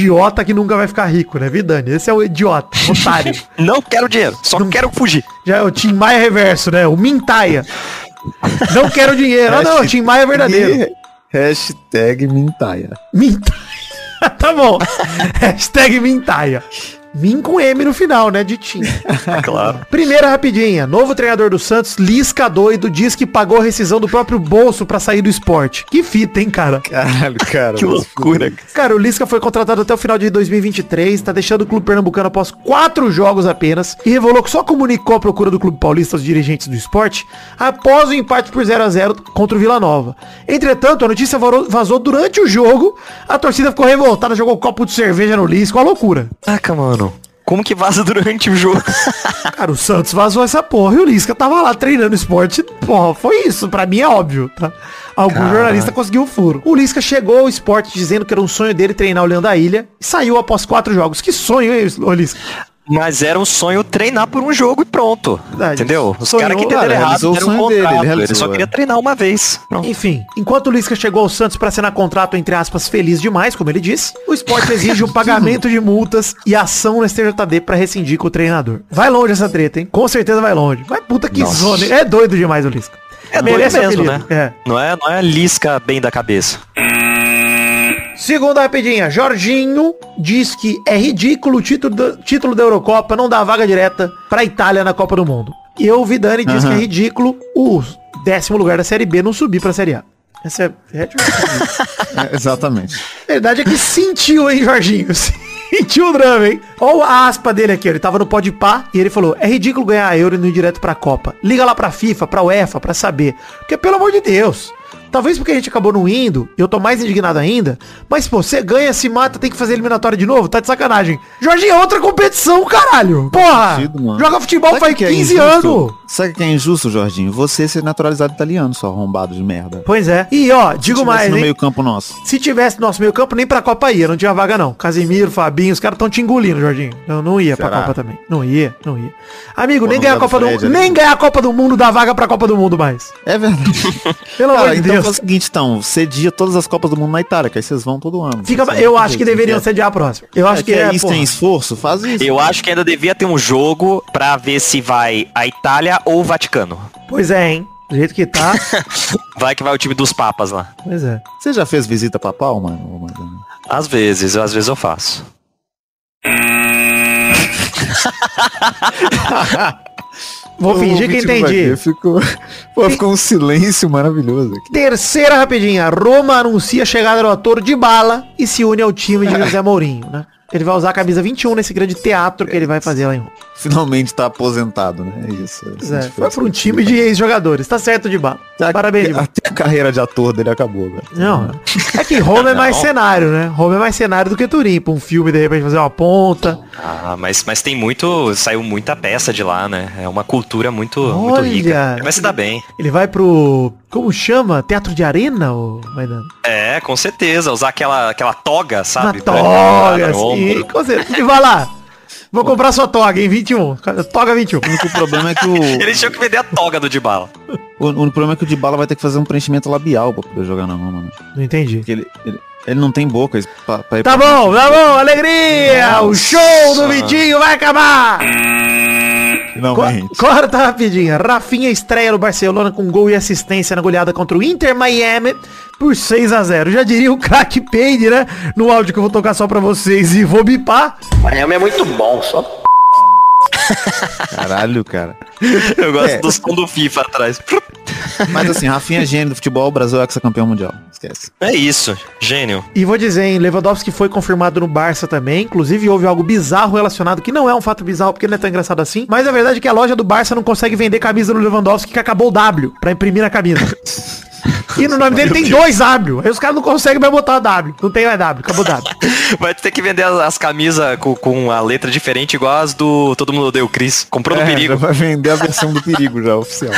Speaker 3: Idiota que nunca vai ficar rico, né, Vidani? Esse é o idiota, otário.
Speaker 2: Não quero dinheiro, só quero fugir.
Speaker 3: Já é o Tim Maia reverso, né? O Mintaia. Não quero dinheiro. Ah, não, o Tim Maia é verdadeiro.
Speaker 4: Hashtag Mintaia.
Speaker 3: Mintaia. tá bom. Hashtag Mintaia. Min com M no final, né? De Tim.
Speaker 2: Claro.
Speaker 3: Primeira rapidinha. Novo treinador do Santos, Lisca doido, diz que pagou rescisão do próprio bolso pra sair do esporte. Que fita, hein, cara?
Speaker 4: Caralho, cara.
Speaker 2: Que loucura.
Speaker 3: Cara, o Lisca foi contratado até o final de 2023, tá deixando o clube pernambucano após quatro jogos apenas e revelou que só comunicou a procura do clube paulista aos dirigentes do esporte após o empate por 0 a 0 contra o Vila Nova. Entretanto, a notícia vazou durante o jogo, a torcida ficou revoltada, jogou um copo de cerveja no Lisca, uma loucura.
Speaker 2: Caraca, mano. Como que vaza durante o jogo?
Speaker 3: Cara, o Santos vazou essa porra e o Lisca tava lá treinando esporte. Porra, foi isso. Pra mim é óbvio, tá? Algum jornalista conseguiu o furo. O Lisca chegou ao esporte dizendo que era um sonho dele treinar o Leão da Ilha e saiu após quatro jogos. Que sonho, hein, Lisca?
Speaker 2: Mas era um sonho treinar por um jogo e pronto.
Speaker 3: Verdade.
Speaker 2: Entendeu? Os caras que
Speaker 4: cara,
Speaker 2: entenderam errado
Speaker 4: realizou o
Speaker 2: deram um
Speaker 4: sonho dele,
Speaker 2: contrato.
Speaker 4: ele
Speaker 2: Ele, só
Speaker 4: é.
Speaker 2: queria treinar uma vez. Pronto.
Speaker 3: Enfim, enquanto o Lisca chegou ao Santos pra assinar contrato, entre aspas, feliz demais, como ele disse, o esporte exige um pagamento de multas e ação no STJD pra rescindir com o treinador. Vai longe essa treta, hein? Com certeza vai longe. Vai puta que
Speaker 2: Nossa.
Speaker 3: zona. É doido demais o Lisca.
Speaker 2: É doido
Speaker 3: Merece
Speaker 2: mesmo, né?
Speaker 3: É.
Speaker 2: Não é, não é lisca bem da cabeça.
Speaker 3: Segunda rapidinha, Jorginho diz que é ridículo o título, da- título da Eurocopa não dar vaga direta pra Itália na Copa do Mundo. E o Vidani diz que é ridículo o décimo lugar da Série B não subir pra Série A. Essa é, é
Speaker 4: É, exatamente.
Speaker 3: A verdade é que sentiu, hein, Jorginho? Sentiu o drama, hein? Olha a aspa dele aqui, ele tava no pode pá e ele falou, é ridículo ganhar a Euro e não ir direto pra Copa. Liga lá pra FIFA, pra UEFA, pra saber. Porque, pelo amor de Deus, talvez porque a gente acabou não indo, eu tô mais indignado ainda, mas, pô, você ganha, se mata, tem que fazer eliminatória de novo, tá de sacanagem. Jorginho, é outra competição, caralho. Porra,
Speaker 4: sentido,
Speaker 3: joga futebol
Speaker 4: Sabe
Speaker 3: faz
Speaker 4: que é
Speaker 3: 15
Speaker 4: injusto?
Speaker 3: anos.
Speaker 4: Sabe o que é injusto, Jorginho? Você ser naturalizado italiano, seu arrombado de merda.
Speaker 3: Pois é. E, ó,
Speaker 4: Se
Speaker 3: digo mais,
Speaker 4: no
Speaker 3: hein?
Speaker 4: meio campo nosso.
Speaker 3: Se tivesse no nosso meio campo, nem pra Copa ia, não tinha vaga não. Casimiro, Fabinho, os caras estão te engolindo, Jorginho. Não, não ia pra
Speaker 4: Será?
Speaker 3: Copa também. Não ia, não ia. Amigo,
Speaker 4: Pô,
Speaker 3: nem ganhar a
Speaker 4: do
Speaker 3: Copa do
Speaker 4: Fred
Speaker 3: Mundo,
Speaker 4: ali.
Speaker 3: nem ganhar a Copa do Mundo dá vaga pra Copa do Mundo mais.
Speaker 4: É verdade.
Speaker 3: Pelo amor de
Speaker 4: então
Speaker 3: Deus.
Speaker 4: faz o seguinte, então, cedia todas as Copas do Mundo na Itália, que aí vocês vão todo ano.
Speaker 3: Fica, eu acho que
Speaker 4: fazer,
Speaker 3: deveriam sediar a próxima. Eu acho
Speaker 4: é,
Speaker 3: que
Speaker 4: quer
Speaker 3: é,
Speaker 4: isso
Speaker 3: porra.
Speaker 4: tem esforço? Faz isso.
Speaker 2: Eu acho que ainda devia ter um jogo pra ver se vai a Itália ou o Vaticano.
Speaker 3: Pois é, hein? Do jeito que tá.
Speaker 2: Vai que vai o time dos papas lá.
Speaker 3: pois é.
Speaker 4: Você já fez visita papal, mano?
Speaker 2: Às vezes, às vezes eu faço.
Speaker 3: Vou fingir que
Speaker 4: O não vai
Speaker 3: entendi.
Speaker 4: Ficou, pô, ficou um silêncio maravilhoso aqui.
Speaker 3: Terceira rapidinha. Roma anuncia a chegada do ator de bala e se une ao time de José Mourinho, né? Ele vai usar a camisa 21 nesse grande teatro que ele vai fazer lá em Roma.
Speaker 4: Finalmente tá aposentado, né? É isso. é
Speaker 3: é, foi pra um time de ex-jogadores. Tá certo de
Speaker 4: a-
Speaker 3: Parabéns, de.
Speaker 4: Até a carreira de ator dele acabou, velho.
Speaker 3: Não, é que Roma é mais
Speaker 2: Não.
Speaker 3: cenário, né? Roma é mais cenário do que Turim. Pra um filme, de repente, fazer uma ponta.
Speaker 2: Ah, mas, mas tem muito. Saiu muita peça de lá, né? É uma cultura muito, muito rica.
Speaker 3: Olha,
Speaker 2: vai se dar bem.
Speaker 3: Ele vai pro... Como chama? Teatro de arena, ou Maidana?
Speaker 2: É, com certeza. Usar aquela, aquela toga,
Speaker 3: Uma
Speaker 2: sabe? Pra-
Speaker 3: toga,
Speaker 2: ombro.
Speaker 3: Com certeza. E vai lá. Vou comprar sua toga em 21. Toga 21.
Speaker 4: O único problema é que o,
Speaker 2: Eles tinham que vender a toga do Dybala.
Speaker 4: o, o único problema é que o Dybala vai ter que fazer um preenchimento labial pra poder jogar na Roma, né?
Speaker 3: Não entendi.
Speaker 4: Porque ele, ele, ele não tem boca pra, pra ir
Speaker 3: Tá
Speaker 4: pra-
Speaker 3: bom, tá bom, alegria! O show do Vitinho vai acabar!
Speaker 4: Finalmente.
Speaker 3: Co- Corta rapidinho. Rafinha estreia no Barcelona com gol e assistência na goleada contra o Inter Miami por 6 a 0 Já diria o craque Payne, né? No áudio que eu vou tocar só pra vocês e vou bipar.
Speaker 7: Miami é muito bom, só
Speaker 4: Caralho, cara.
Speaker 2: Eu gosto
Speaker 4: É.
Speaker 2: do som do FIFA atrás.
Speaker 4: Mas assim, Rafinha é gênio do futebol, o Brasil é ex-campeão mundial. Esquece.
Speaker 2: É isso, gênio.
Speaker 3: E vou dizer, hein, Lewandowski foi confirmado no Barça também. Inclusive houve algo bizarro relacionado, que não é um fato bizarro porque não é tão engraçado assim. Mas a verdade é que a loja do Barça não consegue vender camisa do Lewandowski que acabou o W pra imprimir na camisa. E no nome dele tem dois W. Aí os caras não conseguem mais botar W. Não tem mais W, acabou W.
Speaker 2: Vai ter que vender as, as camisas com, com a letra diferente, igual as do Todo Mundo Odeia o Chris. Comprou no
Speaker 4: É, já
Speaker 2: perigo.
Speaker 4: vai vender a versão do perigo já, oficial.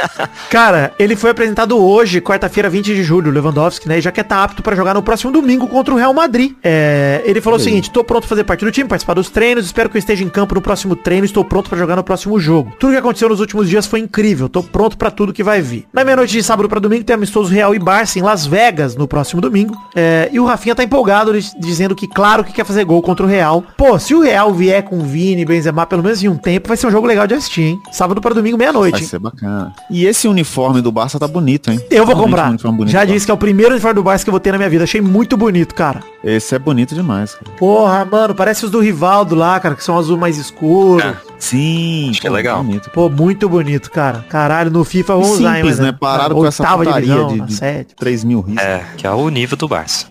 Speaker 3: Cara, ele foi apresentado hoje, quarta-feira, 20 de julho, Lewandowski, né? E já que tá apto pra jogar no próximo domingo contra o Real Madrid. É, ele falou o seguinte: tô pronto pra fazer parte do time, participar dos treinos, espero que eu esteja em campo no próximo treino, estou pronto pra jogar no próximo jogo. Tudo que aconteceu nos últimos dias foi incrível, tô pronto pra tudo que vai vir. Na meia-noite de sábado pra domingo tem amistoso Real e Barça em Las Vegas no próximo domingo. É, e o Rafinha tá empolgado, diz- dizendo que claro que quer fazer gol contra o Real. Pô, se o Real vier com Vini e Benzema pelo menos em um tempo, vai ser um jogo legal de assistir, hein? Sábado pra domingo, meia-noite.
Speaker 4: Vai
Speaker 3: hein?
Speaker 4: ser bacana. E esse uniforme do Barça tá bonito, hein?
Speaker 3: Eu vou comprar.
Speaker 4: um
Speaker 3: Já disse que é o primeiro uniforme do Barça que eu vou ter na minha vida. Achei muito bonito, cara.
Speaker 4: Esse é bonito demais, cara.
Speaker 3: Porra, mano, parece os do Rivaldo lá, cara, que são azul mais escuro.
Speaker 2: É.
Speaker 4: Sim,
Speaker 2: Acho que é legal.
Speaker 4: Bonito.
Speaker 3: Pô, muito bonito, cara. Caralho, no FIFA eu
Speaker 4: E
Speaker 3: vou usar, hein,
Speaker 4: simples,
Speaker 3: mas,
Speaker 4: né? Pararam com essa
Speaker 3: oitava
Speaker 4: putaria
Speaker 3: divisão,
Speaker 4: de,
Speaker 3: na
Speaker 4: de
Speaker 3: sétima.
Speaker 4: 3 mil riscos.
Speaker 2: É, que é o nível do Barça.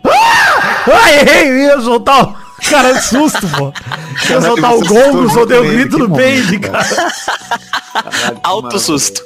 Speaker 3: Ai, errei, ia soltar o cara de susto, pô. Ia soltar o gongo, soltei o grito no
Speaker 4: momento,
Speaker 3: cara.
Speaker 2: Alto susto.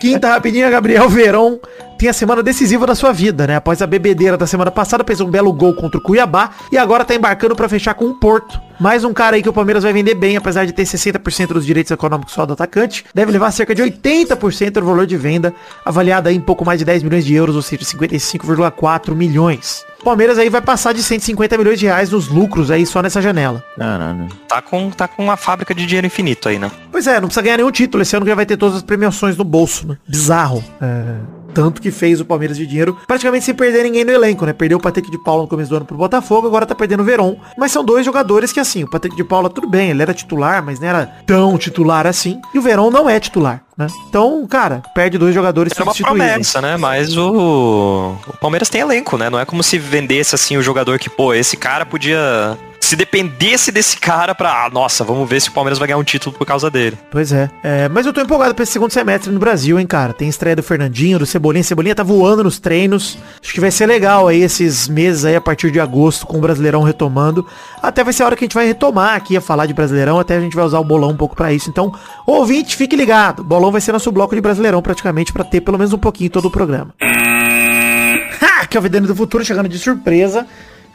Speaker 3: Quinta rapidinha, Gabriel Verón tem a semana decisiva da sua vida, né? Após a bebedeira da semana passada, fez um belo gol contra o Cuiabá e agora tá embarcando pra fechar com o Porto. Mais um cara aí que o Palmeiras vai vender bem, apesar de ter 60% dos direitos econômicos só do atacante. Deve levar cerca de 80% do valor de venda, avaliado aí em pouco mais de 10 milhões de euros, ou seja, 55,4 milhões. O Palmeiras aí vai passar de 150 milhões de reais nos lucros aí só nessa janela.
Speaker 4: Caralho.
Speaker 2: Tá com, tá com uma fábrica de dinheiro infinito aí, né?
Speaker 3: Pois é, não precisa ganhar nenhum título. Esse ano já vai ter todas as premiações no bolso, né? Bizarro. É, Tanto que fez o Palmeiras de dinheiro, praticamente sem perder ninguém no elenco, né? Perdeu o Patrick de Paula no começo do ano pro Botafogo, agora tá perdendo o Veron. Mas são dois jogadores que, assim, o Patrick de Paula, tudo bem, ele era titular, mas não era tão titular assim. E o Veron não é titular, né? Então, cara, perde dois jogadores
Speaker 2: Era uma promessa, né? Mas o... o Palmeiras tem elenco, né? Não é como se vendesse assim o jogador que, pô, esse cara podia. Se dependesse desse cara pra. Ah, nossa, vamos ver se o Palmeiras vai ganhar um título por causa dele.
Speaker 3: Pois é. É, Mas eu tô empolgado pra esse segundo semestre no Brasil, hein, cara. Tem estreia do Fernandinho, do Cebolinha. Cebolinha tá voando nos treinos. Acho que vai ser legal aí esses meses aí a partir de agosto com o Brasileirão retomando. Até vai ser a hora que a gente vai retomar aqui a falar de Brasileirão. Até a gente vai usar o bolão um pouco pra isso. Então, ouvinte, fique ligado. Bolão vai ser nosso bloco de Brasileirão praticamente pra ter pelo menos um pouquinho todo o programa. Ha! Que é o Vidano do Futuro chegando de surpresa.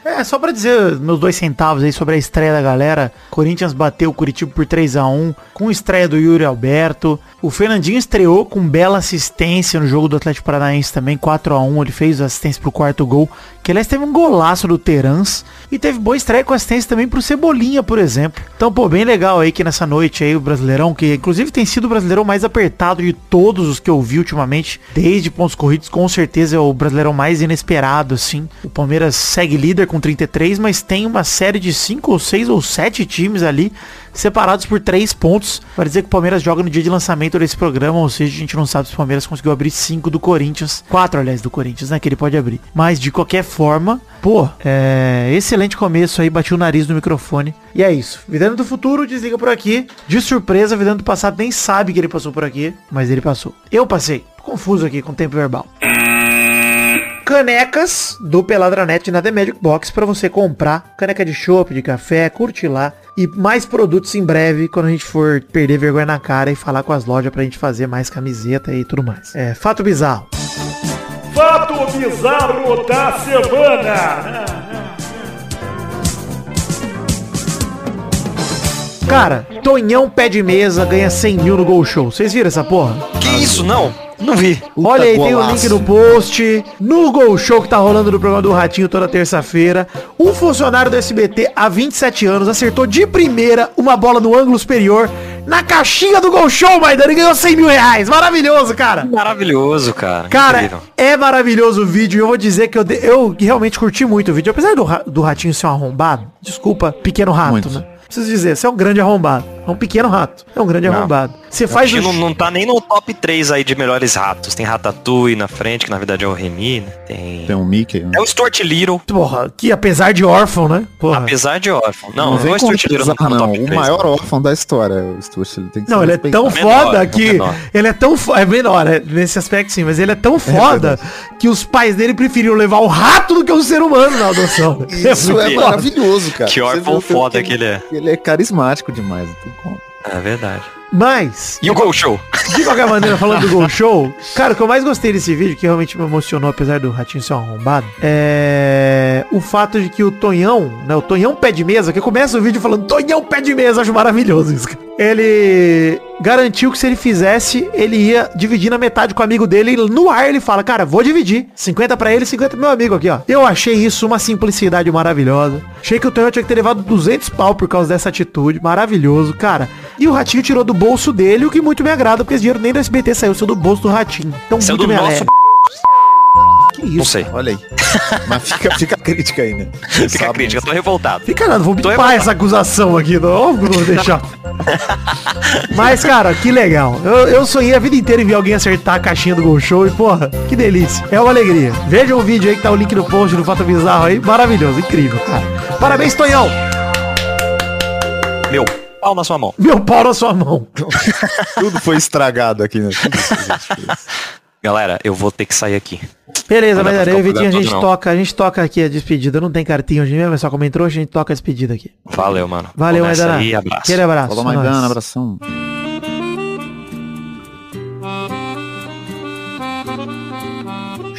Speaker 3: É, só pra dizer meus dois centavos aí sobre a estreia da galera. Corinthians bateu o Curitiba por 3 a 1 com estreia do Yuri Alberto. O Fernandinho estreou com bela assistência no jogo do Atlético Paranaense também, 4 a 1 Ele fez assistência pro quarto gol. Que aliás teve um golaço do Terans. E teve boa estreia com assistência também pro Cebolinha, por exemplo. Então, pô, bem legal aí que nessa noite aí o Brasileirão, que inclusive tem sido o Brasileirão mais apertado de todos os que eu vi ultimamente, desde pontos corridos, com certeza é o Brasileirão mais inesperado, assim. O Palmeiras segue líder com 33, mas tem uma série de 5 ou 6 ou 7 times ali separados por 3 pontos. Para dizer que o Palmeiras joga no dia de lançamento desse programa, ou seja, a gente não sabe se o Palmeiras conseguiu abrir 5 do Corinthians. 4, aliás, do Corinthians, né? Que ele pode abrir. Mas de qualquer forma, pô, é excelente começo aí, bati o nariz no microfone. E é isso. Vidano do futuro desliga por aqui. De surpresa, Vidano do passado nem sabe que ele passou por aqui, mas ele passou. Eu passei. Confuso aqui com o tempo verbal canecas do Peladranet na The Magic Box para você comprar. Caneca de chopp, de café, curte lá. E mais produtos em breve, quando a gente for perder vergonha na cara e falar com as lojas pra gente fazer mais camiseta e tudo mais. É, fato bizarro.
Speaker 8: Fato bizarro da semana.
Speaker 3: Cara, Tonhão pé de mesa ganha 100 mil no Gol Show. Vocês viram essa porra?
Speaker 2: Que isso? Não? Não vi.
Speaker 3: Olha aí, tem o
Speaker 4: golaço.
Speaker 3: link no post. No Gol Show que tá rolando no programa do Ratinho toda terça-feira. Um funcionário do SBT há 27 anos acertou de primeira uma bola no ângulo superior na caixinha do Gol Show, Maidana, e ganhou 100 mil reais. Maravilhoso, cara.
Speaker 2: Maravilhoso, cara.
Speaker 3: Cara,
Speaker 2: Incrível.
Speaker 3: é maravilhoso o vídeo e eu vou dizer que eu, de- eu realmente curti muito o vídeo. Apesar do, ra- do ratinho ser um arrombado, desculpa, pequeno rato,
Speaker 4: Muito.
Speaker 3: né? Preciso dizer, você é um grande arrombado. É um pequeno rato. É um grande
Speaker 2: Não.
Speaker 3: arrombado. Você
Speaker 2: Faz
Speaker 3: faz o...
Speaker 2: não, não tá nem no top 3 aí de melhores ratos. Tem Ratatouille na frente, que na verdade é o Remy, né? Tem.
Speaker 4: Tem um Mickey. né?
Speaker 2: É o Stuart Little,
Speaker 3: Porra, que apesar de órfão, né? Porra.
Speaker 2: apesar de órfão. Não,
Speaker 4: Não,
Speaker 2: não, é o Stuart Little
Speaker 4: não.
Speaker 2: top
Speaker 4: O
Speaker 2: 3.
Speaker 4: maior órfão da história, o Stuart. Ele tem que
Speaker 3: Não,
Speaker 4: ser
Speaker 3: ele é tão.
Speaker 2: Menor,
Speaker 3: foda
Speaker 2: é
Speaker 3: que.
Speaker 2: menor.
Speaker 3: Ele é tão foda. É menor, é, nesse aspecto sim, mas ele é tão foda que os pais dele preferiram levar o rato do que um ser humano na adoção.
Speaker 4: Isso é
Speaker 2: muito
Speaker 4: maravilhoso, cara.
Speaker 2: Que órfão
Speaker 4: o
Speaker 2: foda que ele é.
Speaker 4: Ele é carismático demais. não tem como.
Speaker 2: É verdade.
Speaker 3: Mas,
Speaker 2: E o Gol Show?
Speaker 3: de qualquer maneira, falando do Gol Show, cara, o que eu mais gostei desse vídeo, que realmente me emocionou, apesar do ratinho ser um arrombado, é o fato de que o Tonhão, né, o Tonhão pé de mesa, que começa o vídeo falando Tonhão pé de mesa, acho maravilhoso isso, cara. Ele garantiu que se ele fizesse, ele ia dividir na metade com o amigo dele, e no ar ele fala, cara, vou dividir, 50 pra ele, 50 pro meu amigo aqui, ó. Eu achei isso uma simplicidade maravilhosa. Achei que o Tonhão tinha que ter levado 200 pau por causa dessa atitude, maravilhoso, cara. E o Ratinho tirou do bolso dele, o que muito me agrada, porque esse dinheiro nem do SBT saiu, saiu do bolso do Ratinho. Então
Speaker 2: Saiu
Speaker 3: muito
Speaker 2: do
Speaker 3: me
Speaker 2: nosso
Speaker 3: alegra. Que isso?
Speaker 2: Não sei.
Speaker 4: Olha aí. Mas fica, fica a crítica aí, né?
Speaker 2: Fica a crítica, eu tô revoltado.
Speaker 3: Fica nada, vou bipar essa acusação aqui, não, não vou deixar. Mas, cara, que legal. Eu, eu sonhei a vida inteira em ver alguém acertar a caixinha do Gol Show e, porra, que delícia. É uma alegria. Vejam o vídeo aí que tá o link no post do Fato Bizarro aí. Maravilhoso, incrível, cara. Parabéns, Tonhão.
Speaker 2: Meu pau na sua mão.
Speaker 3: Meu pau na sua mão.
Speaker 4: Tudo foi estragado aqui, né?
Speaker 2: Galera, eu vou ter que sair aqui.
Speaker 3: Beleza, mas aí,
Speaker 2: ficar
Speaker 3: Vitinho, a gente
Speaker 2: não.
Speaker 3: toca, a gente toca aqui a despedida. Não tem cartinha hoje mesmo, é só como entrou, a gente toca a despedida aqui.
Speaker 2: Valeu, mano.
Speaker 3: Valeu, Maidana. Aquele abraço.
Speaker 4: Falou,
Speaker 3: é.
Speaker 4: Maidana, abração.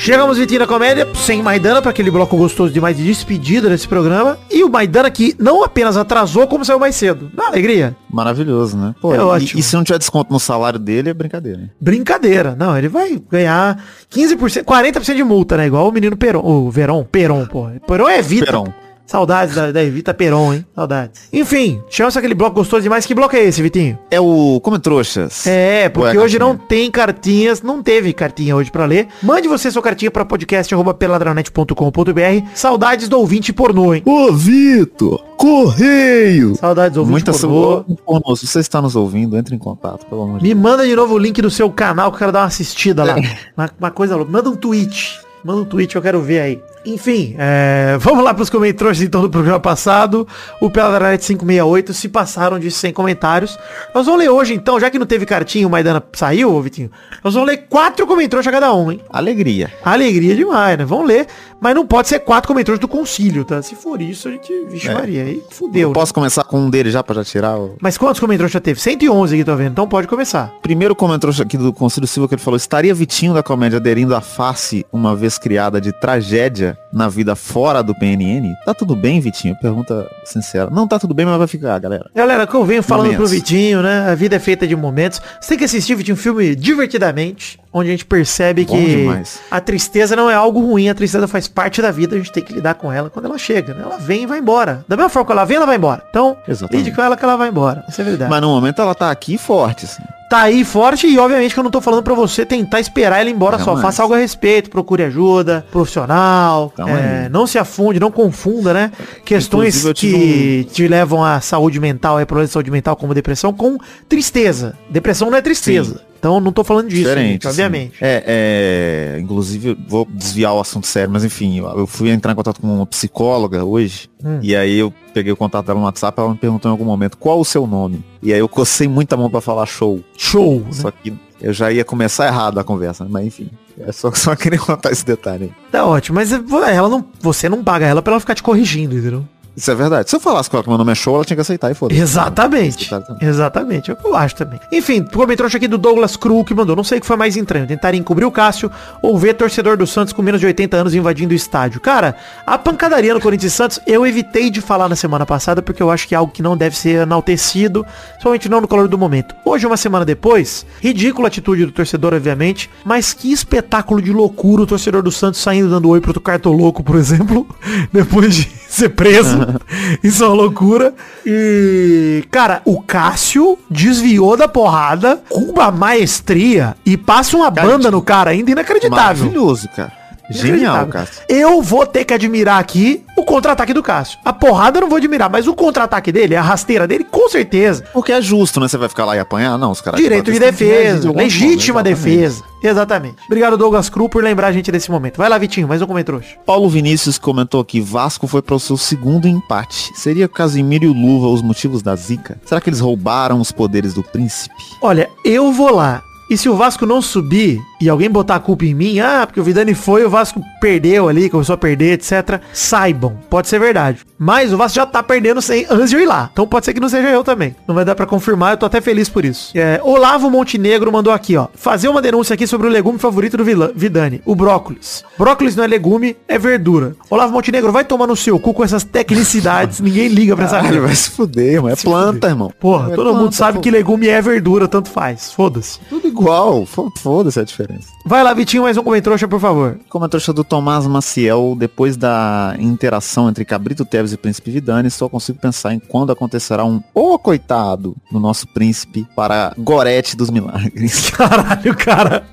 Speaker 3: Chegamos, Vitinho, na comédia, sem Maidana, para aquele bloco gostoso demais de despedida desse programa. E o Maidana que não apenas atrasou, como saiu mais cedo. Na alegria.
Speaker 4: Maravilhoso, né? Pô,
Speaker 3: É
Speaker 4: e,
Speaker 3: ótimo.
Speaker 4: e se não tiver desconto no salário dele, é brincadeira. né?
Speaker 3: Brincadeira. Não, ele vai ganhar 15%, 40% de multa, né? Igual o menino Peron. O Veron, Peron, pô. Peron é Vita.
Speaker 4: Peron.
Speaker 3: Saudades da, da Evita Peron, hein? Saudades. Enfim, chama-se aquele bloco gostoso demais. Que bloco é esse, Vitinho?
Speaker 4: É o Come Trouxas.
Speaker 3: É, porque hoje não tem cartinhas, não teve cartinha hoje pra ler. Mande você sua cartinha pra podcast.peladranet.com.br. Saudades do ouvinte pornô, hein?
Speaker 4: Ô, Vitor! Correio!
Speaker 3: Saudades do ouvinte
Speaker 4: Muita
Speaker 3: pornô.
Speaker 4: pornô. Se você está nos ouvindo, entre em contato, pelo amor de
Speaker 3: Me manda de novo o link do seu canal que eu quero dar uma assistida lá. Uma, uma coisa louca. Manda um tweet. Manda um tweet, eu quero ver aí. Enfim, é, vamos lá pros comentários então do programa passado. O Peladranet 568 se passaram de 100 comentários. Nós vamos ler hoje então, já que não teve cartinha, o Maidana saiu, ô Vitinho. Nós vamos ler quatro comentários a cada um, hein?
Speaker 4: Alegria.
Speaker 3: Alegria demais, né? Vamos ler. Mas não pode ser quatro comentários do concílio, tá? Se for isso, a gente... Vixe
Speaker 4: É.
Speaker 3: Maria, aí fudeu. né?
Speaker 4: Posso começar com um deles já pra já tirar o...
Speaker 3: Mas quantos comentários já teve? 111 aqui, tô vendo. Então pode começar.
Speaker 4: Primeiro comentou aqui do Conselho Silva que ele falou, estaria Vitinho da comédia aderindo à face, uma vez criada de tragédia na vida fora do PNN? Tá tudo bem, Vitinho? Pergunta sincera. Não tá tudo bem, mas vai ficar, galera.
Speaker 3: Galera, que eu venho falando pro
Speaker 4: Momentos.
Speaker 3: Vitinho, né? A vida é feita de momentos. Você tem que assistir, Vitinho, um filme divertidamente, onde a gente percebe
Speaker 4: Bom
Speaker 3: que
Speaker 4: demais.
Speaker 3: a tristeza não é algo ruim, a tristeza faz parte da vida, a gente tem que lidar com ela quando ela chega, né? Ela vem e vai embora. Da mesma forma que ela vem, ela vai embora. Então,
Speaker 4: Exatamente.
Speaker 3: lide com ela que ela vai embora. Isso é verdade.
Speaker 4: Mas no momento ela tá aqui forte, assim.
Speaker 3: Tá aí forte e obviamente que eu não tô falando pra você tentar esperar ela ir embora só.
Speaker 4: Jamais.
Speaker 3: Faça algo a respeito, procure ajuda, profissional,
Speaker 4: Então
Speaker 3: é, não se afunde, não confunda, né? Questões que te levam à saúde mental, aí problemas de saúde mental como depressão, com tristeza. Depressão não é tristeza. Então não tô falando disso,
Speaker 4: Diferente,
Speaker 3: gente,
Speaker 4: assim.
Speaker 3: obviamente.
Speaker 4: É, é, inclusive, vou desviar o assunto sério, mas enfim, eu fui entrar em contato com uma psicóloga hoje,
Speaker 3: Hum.
Speaker 4: e aí eu peguei o contato dela no WhatsApp, ela me perguntou em algum momento, qual o seu nome? E aí eu cocei muita mão pra falar show.
Speaker 3: Show. né?
Speaker 4: Só que eu já ia começar errado a conversa, né? mas enfim. É só, só queria contar esse detalhe aí.
Speaker 3: Tá ótimo, mas ela não, você não paga ela pra ela ficar te corrigindo, entendeu?
Speaker 4: Isso é verdade. Se eu falasse com ela que meu nome é show, ela tinha que aceitar e foda-se.
Speaker 3: Exatamente. Exatamente. É o que eu acho também. Enfim, comentário aqui do Douglas Cru que mandou. Não sei o que foi mais estranho. Tentar encobrir o Cássio ou ver torcedor do Santos com menos de 80 anos invadindo o estádio. Cara, a pancadaria no Corinthians e Santos eu evitei de falar na semana passada porque eu acho que é algo que não deve ser enaltecido, somente não no calor do momento. Hoje, uma semana depois, ridícula a atitude do torcedor, obviamente, mas que espetáculo de loucura o torcedor do Santos saindo dando oi pro cartoloco, por exemplo, depois de ser preso. Isso é uma loucura. E, cara, o Cássio desviou da porrada com uma maestria e passa uma
Speaker 4: Cara,
Speaker 3: banda no cara ainda inacreditável.
Speaker 4: Maravilhoso, cara. Genial. Cássio.
Speaker 3: Eu vou ter que admirar aqui o contra-ataque do Cássio. A porrada eu não vou admirar, mas o contra-ataque dele, a rasteira dele, com certeza.
Speaker 4: Porque é justo, né? Você vai ficar lá e apanhar? Não, os caras...
Speaker 3: Direito de
Speaker 4: que
Speaker 3: defesa,
Speaker 4: de
Speaker 3: legítima
Speaker 4: forma,
Speaker 3: defesa. Exatamente. Obrigado, Douglas Cru, por lembrar a gente desse momento. Vai lá, Vitinho, mais um comentário.
Speaker 4: Paulo Vinícius comentou aqui, Vasco foi para o seu segundo empate. Seria Casimiro e o Luva os motivos da zica? Será que eles roubaram os poderes do príncipe?
Speaker 3: Olha, eu vou lá. E se o Vasco não subir e alguém botar a culpa em mim, ah, porque o Vidani foi, o Vasco perdeu ali, começou a perder, etc. Saibam, pode ser verdade. Mas o Vasco já tá perdendo sem antes de eu ir lá. Então pode ser que não seja eu também. Não vai dar pra confirmar, eu tô até feliz por isso. É, Olavo Montenegro mandou aqui, ó. Fazer uma denúncia aqui sobre o legume favorito do Vidani, o brócolis. Brócolis não é legume, é verdura. Olavo Montenegro, vai tomar no seu cu com essas tecnicidades. Ninguém liga pra essa merda.
Speaker 4: vai se fuder, irmão. É
Speaker 3: Se
Speaker 4: planta,
Speaker 3: fuder.
Speaker 4: irmão.
Speaker 3: Porra,
Speaker 4: É
Speaker 3: todo mundo
Speaker 4: planta,
Speaker 3: sabe
Speaker 4: pô.
Speaker 3: que legume é verdura, tanto faz. Foda-se.
Speaker 4: Tudo igual. Fo- Foda-se a diferença.
Speaker 3: Vai lá, Vitinho, mais um comentrouxa, por favor.
Speaker 4: Como a trouxa do Tomás Maciel, depois da interação entre Cabrito Teves e Príncipe Vidani, só consigo pensar em quando acontecerá um ô coitado do nosso príncipe para Gorete dos Milagres.
Speaker 3: Caralho, cara.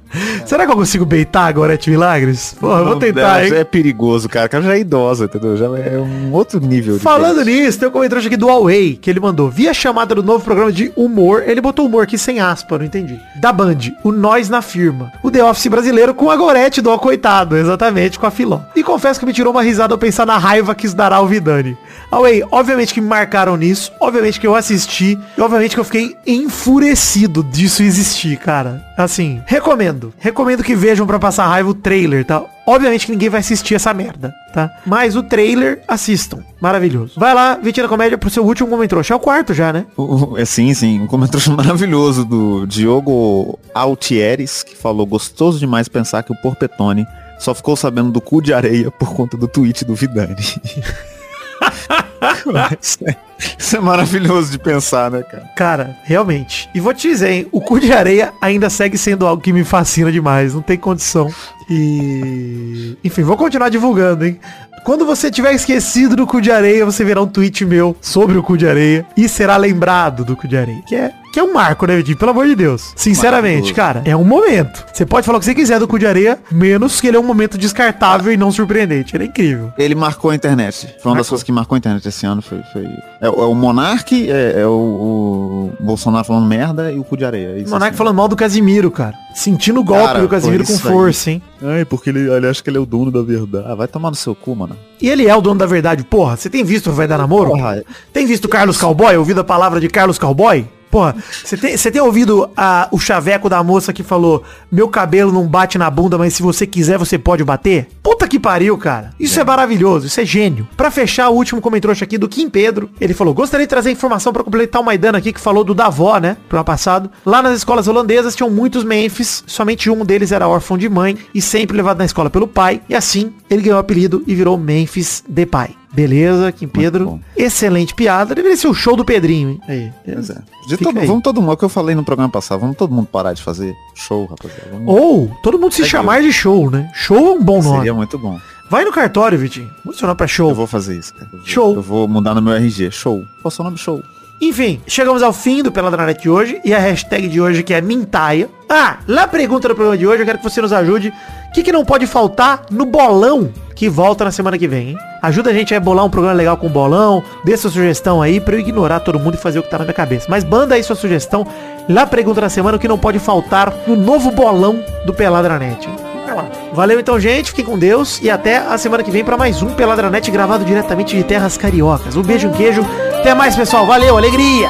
Speaker 3: Será que eu consigo beitar agora, Ete Milagres? Porra, eu vou tentar, hein?
Speaker 4: é perigoso, cara. O cara já é idoso, entendeu? Já é um outro nível. de
Speaker 3: Falando nisso, tem um comentário aqui do Huawei, que ele mandou. Via chamada do novo programa de humor, ele botou humor aqui sem aspa, não entendi. Da Band, o Nós na Firma. O The Office brasileiro com a Gorete do Coitado, exatamente, com a Filó. E confesso que me tirou uma risada ao pensar na raiva que isso dará ao Vidani. Huawei, obviamente que me marcaram nisso, obviamente que eu assisti, e obviamente que eu fiquei enfurecido disso existir, cara. Assim, recomendo. Recomendo que vejam pra passar raiva o trailer, tá? Obviamente que ninguém vai assistir essa merda, tá? Mas o trailer, assistam. Maravilhoso. Vai lá, Vitina Comédia, pro seu último comentário. É o quarto já, né?
Speaker 4: O- É sim, sim. Um comentário maravilhoso do Diogo Altieres, que falou gostoso demais pensar que o Porpetone só ficou sabendo do cu de areia por conta do tweet do Vidani. isso, é, maravilhoso de pensar, né, cara?
Speaker 3: Cara, realmente. E vou te dizer, hein? O cu de areia ainda segue sendo algo que me fascina demais. Não tem condição. E... Enfim, vou continuar divulgando, hein? Quando você tiver esquecido do cu de areia, você verá um tweet meu sobre o cu de areia e será lembrado do cu de areia. Que é, que é um marco, né, Vitinho? Pelo amor de Deus. Sinceramente, cara, é um momento. Você pode falar o que você quiser do cu de areia, menos que ele é um momento descartável e não surpreendente. Ele é incrível.
Speaker 4: Ele marcou a internet. Foi uma das coisas que marcou a internet esse ano. Foi, foi... É, o- é o Monark, é, é o, o Bolsonaro falando merda e o cu de areia. É
Speaker 3: O Monark
Speaker 4: assim.
Speaker 3: falando mal do Casimiro, cara. Sentindo o golpe
Speaker 4: Cara,
Speaker 3: do Casimiro com
Speaker 4: isso aí.
Speaker 3: força, hein?
Speaker 4: Ai, porque ele, ele acha que ele é o dono da verdade. Ah, vai tomar no seu cu, mano.
Speaker 3: E ele é o dono da verdade. Porra, você tem visto o Vai Dar Namoro?
Speaker 4: Porra, é-
Speaker 3: Tem visto Carlos Cowboy? Ouvido a palavra de Carlos Cowboy? Porra, você tem, você tem ouvido a- o chaveco da moça que falou Meu cabelo não bate na bunda, mas se você quiser você pode bater? Puta que pariu, cara. Isso é, maravilhoso, isso é gênio. Pra fechar, o último comentário aqui do Kim Pedro. Ele falou, gostaria de trazer informação pra completar o Maidana aqui, que falou do Davó, né? Pro ano passado. Lá nas escolas holandesas tinham muitos Memphis, somente um deles era órfão de mãe e sempre levado na escola pelo pai. E assim, ele ganhou o apelido e virou Memphis de pai. Beleza, Kim Pedro. Excelente piada. Deveria ser o show do Pedrinho, hein? Aí.
Speaker 4: Pois é. Todo,
Speaker 3: aí.
Speaker 4: vamos todo mundo, é o que eu falei no programa passado, vamos todo mundo parar de fazer show, rapaziada. Vamos-
Speaker 3: Ou todo mundo se
Speaker 4: Segue
Speaker 3: chamar de show, né? Show é um bom nome.
Speaker 4: Seria muito bom.
Speaker 3: Vai no cartório, Vitinho. Muda seu nome pra show.
Speaker 4: Eu vou fazer isso, cara. Eu vou-
Speaker 3: Show.
Speaker 4: Eu vou mudar no meu RG. Show. Qual é o seu nome? Show.
Speaker 3: Enfim, chegamos ao fim do Peladranet de hoje e a hashtag de hoje que é Mintaia. Ah, lá pergunta do programa de hoje, eu quero que você nos ajude. O que, que não pode faltar no bolão que volta na semana que vem, hein? Ajuda a gente a bolar um programa legal com bolão, dê sua sugestão aí pra eu ignorar todo mundo e fazer o que tá na minha cabeça. Mas manda aí sua sugestão, lá pergunta na semana o que não pode faltar no novo bolão do Peladranet. Vai lá. Valeu então, gente. Fiquem com Deus e até a semana que vem pra mais um Peladranet gravado diretamente de terras cariocas. Um beijo, um queijo. Até mais, pessoal. Valeu, alegria.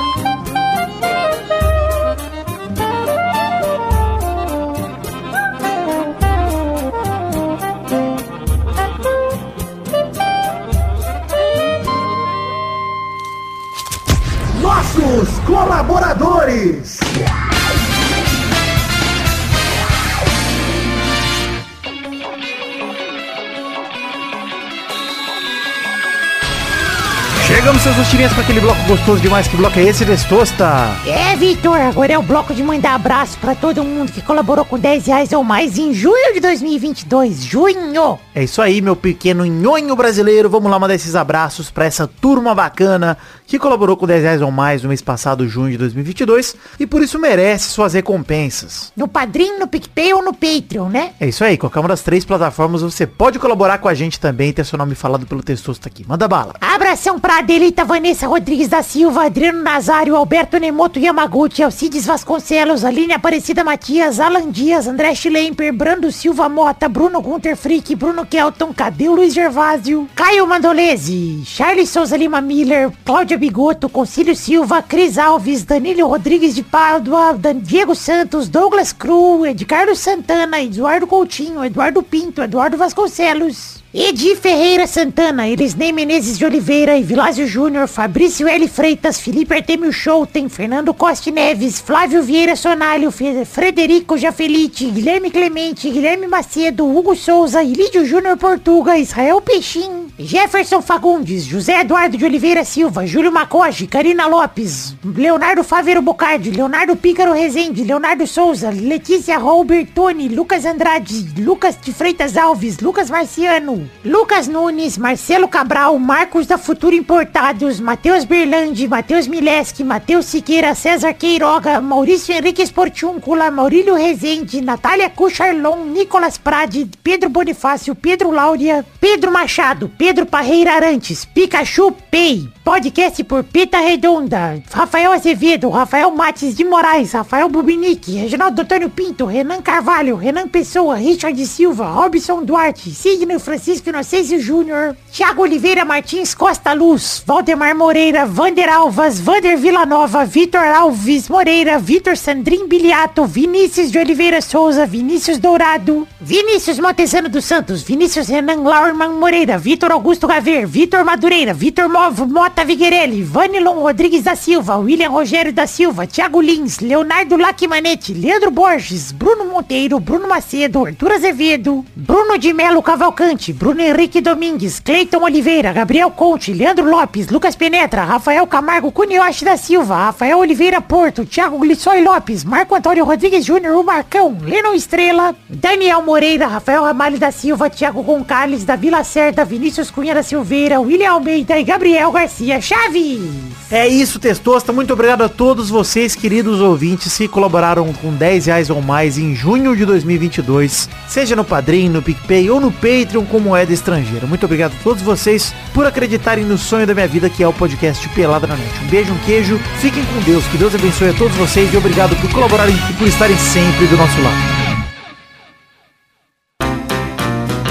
Speaker 3: Para aquele bloco gostoso demais. Que bloco é esse, Destosta?
Speaker 5: É, Vitor, agora é o bloco de mandar abraço pra todo mundo que colaborou com 10 reais ou mais em junho de 2022. Junho!
Speaker 3: É isso aí, meu pequeno nhonho brasileiro. Vamos lá mandar esses abraços pra essa turma bacana que colaborou com 10 reais ou mais no mês passado, junho de 2022, e por isso merece suas recompensas.
Speaker 5: No Padrim, no PicPay ou no Patreon, né?
Speaker 3: É isso aí, qualquer uma das três plataformas você pode colaborar com a gente também e ter seu nome falado pelo Testosta aqui. Manda bala.
Speaker 5: Abração pra Adelita Vanessa Rodrigues da Silva, Adriano Nazário, Alberto Nemoto Yamaguchi, Alcides Vasconcelos, Aline Aparecida Matias, Alan Dias, André Schlemper, Brando Silva Mota, Bruno Gunter Frick, Bruno Kelton, Cadê Luiz Gervásio, Caio Mandolese, Charles Souza Lima Miller, Cláudia Bigoto, Concílio Silva, Cris Alves, Danilo Rodrigues de Pádua, Diego Santos, Douglas Cru, Edcardo Santana, Eduardo Coutinho, Eduardo Pinto, Eduardo Vasconcelos, Edi Ferreira Santana, Elisnei Menezes de Oliveira, Evilásio Júnior, Fabrício L. Freitas, Felipe Artemio Schouten, Fernando Costa Neves, Flávio Vieira Sonalho, Frederico Jafelite, Guilherme Clemente, Guilherme Macedo, Hugo Souza, Ilídio Júnior Portuga, Israel Peixim, Jefferson Fagundes, José Eduardo de Oliveira Silva, Júlio Macoge, Karina Lopes, Leonardo Faveiro Bocardi, Leonardo Pícaro Rezende, Leonardo Souza, Letícia Robertoni, Lucas Andrade, Lucas de Freitas Alves, Lucas Marciano, Lucas Nunes, Marcelo Cabral, Marcos da Futuro Importados, Matheus Berlandi, Matheus Mileski, Matheus Siqueira, César Queiroga, Maurício Henrique Esportiúncula, Maurílio Rezende, Natália Cucharlon, Nicolas Prade, Pedro Bonifácio, Pedro Láudia, Pedro Machado, Pedro Parreira Arantes, Pikachu Pay, podcast por Pita Redonda, Rafael Azevedo, Rafael Mates de Moraes, Rafael Bubinique, Reginaldo Antônio Pinto, Renan Carvalho, Renan Pessoa, Richard Silva, Robson Duarte, Sidney Francisco Inocêncio Júnior, Thiago Oliveira Martins Costa Luz, Valdemar Moreira, Vander Alvas, Vander Villanova, Vitor Alves Moreira, Vitor Sandrin Biliato, Vinícius de Oliveira Souza, Vinícius Dourado, Vinícius Montezano dos Santos, Vinícius Renan Laurman Moreira, Vitor Augusto Gaver, Vitor Madureira, Vitor Mota Viguerelli, Vanilon Rodrigues da Silva, William Rogério da Silva, Thiago Lins, Leonardo Lacimanetti, Leandro Borges, Bruno Monteiro, Bruno Macedo, Arthur Azevedo, Bruno de Melo Cavalcante, Bruno Henrique Domingues, Cleiton Oliveira, Gabriel Conte, Leandro Lopes, Lucas Penetra, Rafael Camargo Cunioche da Silva, Rafael Oliveira Porto, Thiago Glissói Lopes, Marco Antônio Rodrigues Júnior, o Marcão, Lennon Estrela, Daniel Moreira, Rafael Ramalho da Silva, Thiago Gonçalves, da Vila Cerda, Vinícius Cunha da Silveira, William Almeida e Gabriel Garcia Chaves.
Speaker 3: É isso, Testosta. Muito obrigado a todos vocês, queridos ouvintes, que colaboraram com 10 reais ou mais em junho de 2022, seja no Padrim, no PicPay ou no Patreon com moeda estrangeira. Muito obrigado a todos vocês por acreditarem no sonho da minha vida, que é o podcast Pelada na Net. Um beijo, um queijo, fiquem com Deus, que Deus abençoe a todos vocês e obrigado por colaborarem e por estarem sempre do nosso lado.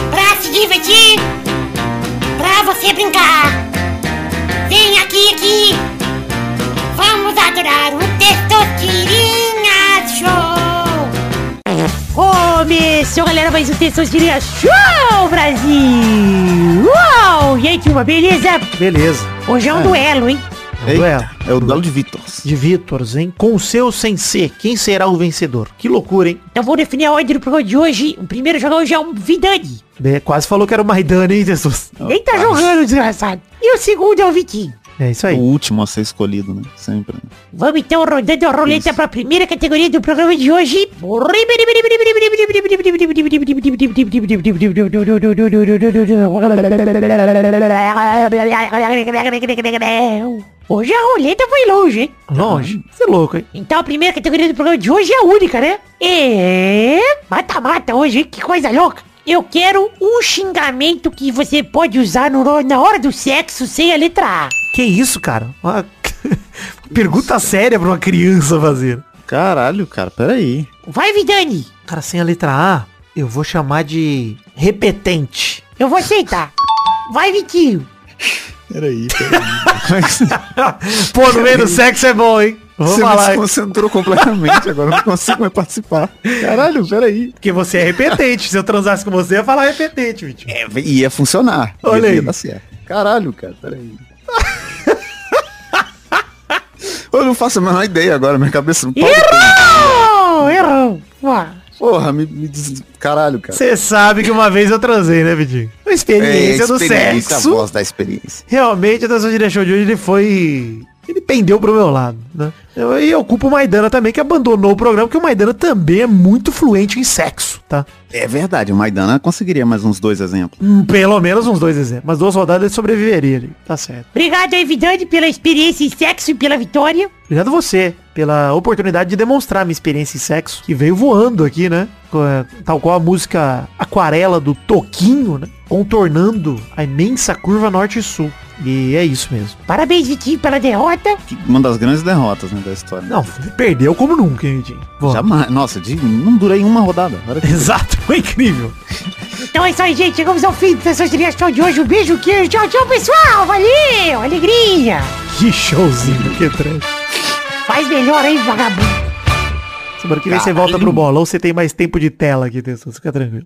Speaker 6: Pra se divertir, pra você brincar. Vem aqui, aqui. Vamos adorar o Testosterinha
Speaker 5: Começou, galera, mais um Testosterinha Show, Brasil! Uau! E aí, turma, beleza?
Speaker 3: Beleza.
Speaker 5: Hoje é um duelo, hein?
Speaker 3: É um duelo.
Speaker 4: É o duelo de Vitors.
Speaker 3: De Vitors, hein? Com o seu sem ser. Quem será o vencedor? Que loucura, hein?
Speaker 5: Então vou definir a ordem do programa de hoje. O primeiro jogador hoje é o Vidani.
Speaker 3: Bem, quase falou que era o Maidana, hein, Jesus?
Speaker 5: Nem tá jogando, desgraçado. E o segundo é o Vitinho.
Speaker 3: É isso
Speaker 4: O
Speaker 3: aí.
Speaker 4: último a ser escolhido, né? Sempre.
Speaker 5: Vamos então rodando a roleta para a primeira categoria do programa de hoje. Hoje a roleta foi longe, hein?
Speaker 3: Longe. Você é louco, hein?
Speaker 5: Então a primeira categoria do programa de hoje é a única, né? É... Mata-mata hoje, hein? Que coisa louca. Eu quero um xingamento que você pode usar no- na hora do sexo sem a letra A.
Speaker 3: Que isso, cara? Uma pergunta séria pra uma criança fazer.
Speaker 4: Caralho, cara, peraí.
Speaker 5: Vai, Vidani.
Speaker 3: Cara, sem a letra A, eu vou chamar de repetente.
Speaker 5: Eu vou aceitar. Vai, Vitinho.
Speaker 4: Peraí, peraí.
Speaker 3: Pô, no meio do sexo é bom, hein? Vamos
Speaker 4: Você me
Speaker 3: falar. hein?
Speaker 4: desconcentrou completamente, agora não consigo mais participar. Caralho, peraí.
Speaker 3: Porque você é repetente. Se eu transasse com você, eu ia falar repetente, Vitinho.
Speaker 4: É, ia funcionar.
Speaker 3: Olha
Speaker 4: ia,
Speaker 3: aí.
Speaker 4: Certo. Caralho, cara, peraí. eu não faço a menor ideia agora, minha cabeça não pode.
Speaker 5: Errou! Errou. Ué.
Speaker 4: Porra, me, me diz. Caralho, cara.
Speaker 3: Você sabe que uma vez eu transei, né, Vitinho? A experiência do
Speaker 4: experiência, a
Speaker 3: sexo.
Speaker 4: voz da experiência.
Speaker 3: Realmente, a dança de show de hoje, ele foi... Ele pendeu pro meu lado, né? E eu culpo o Maidana também, que abandonou o programa, porque o Maidana também é muito fluente em sexo, tá?
Speaker 4: É verdade, o Maidana conseguiria mais uns dois exemplos.
Speaker 3: Hum, Pelo menos uns dois exemplos. Mas duas rodadas ele sobreviveria ali. Tá certo.
Speaker 5: Obrigado aí, Vidani, pela experiência em sexo e pela vitória.
Speaker 3: Obrigado a você pela oportunidade de demonstrar minha experiência em sexo, que veio voando aqui, né? Tal qual a música Aquarela do Toquinho, né? Contornando a imensa curva norte e sul. E é isso mesmo.
Speaker 5: Parabéns, Vitinho, pela derrota.
Speaker 4: Uma das grandes derrotas, né, da história.
Speaker 3: Não, perdeu como nunca, hein? Bom,
Speaker 4: Jamais. Nossa, de- não durei uma rodada.
Speaker 3: Exato, foi incrível.
Speaker 5: Então é isso aí, gente. Chegamos ao fim dessa Show de hoje. Um beijo, queijo. Tchau, tchau, pessoal. Valeu. Alegria.
Speaker 3: Que showzinho, que trecho.
Speaker 5: Faz melhor aí, vagabundo.
Speaker 3: Semana que vem você volta pro bolão, você tem mais tempo de tela aqui, Tessu, fica tranquilo.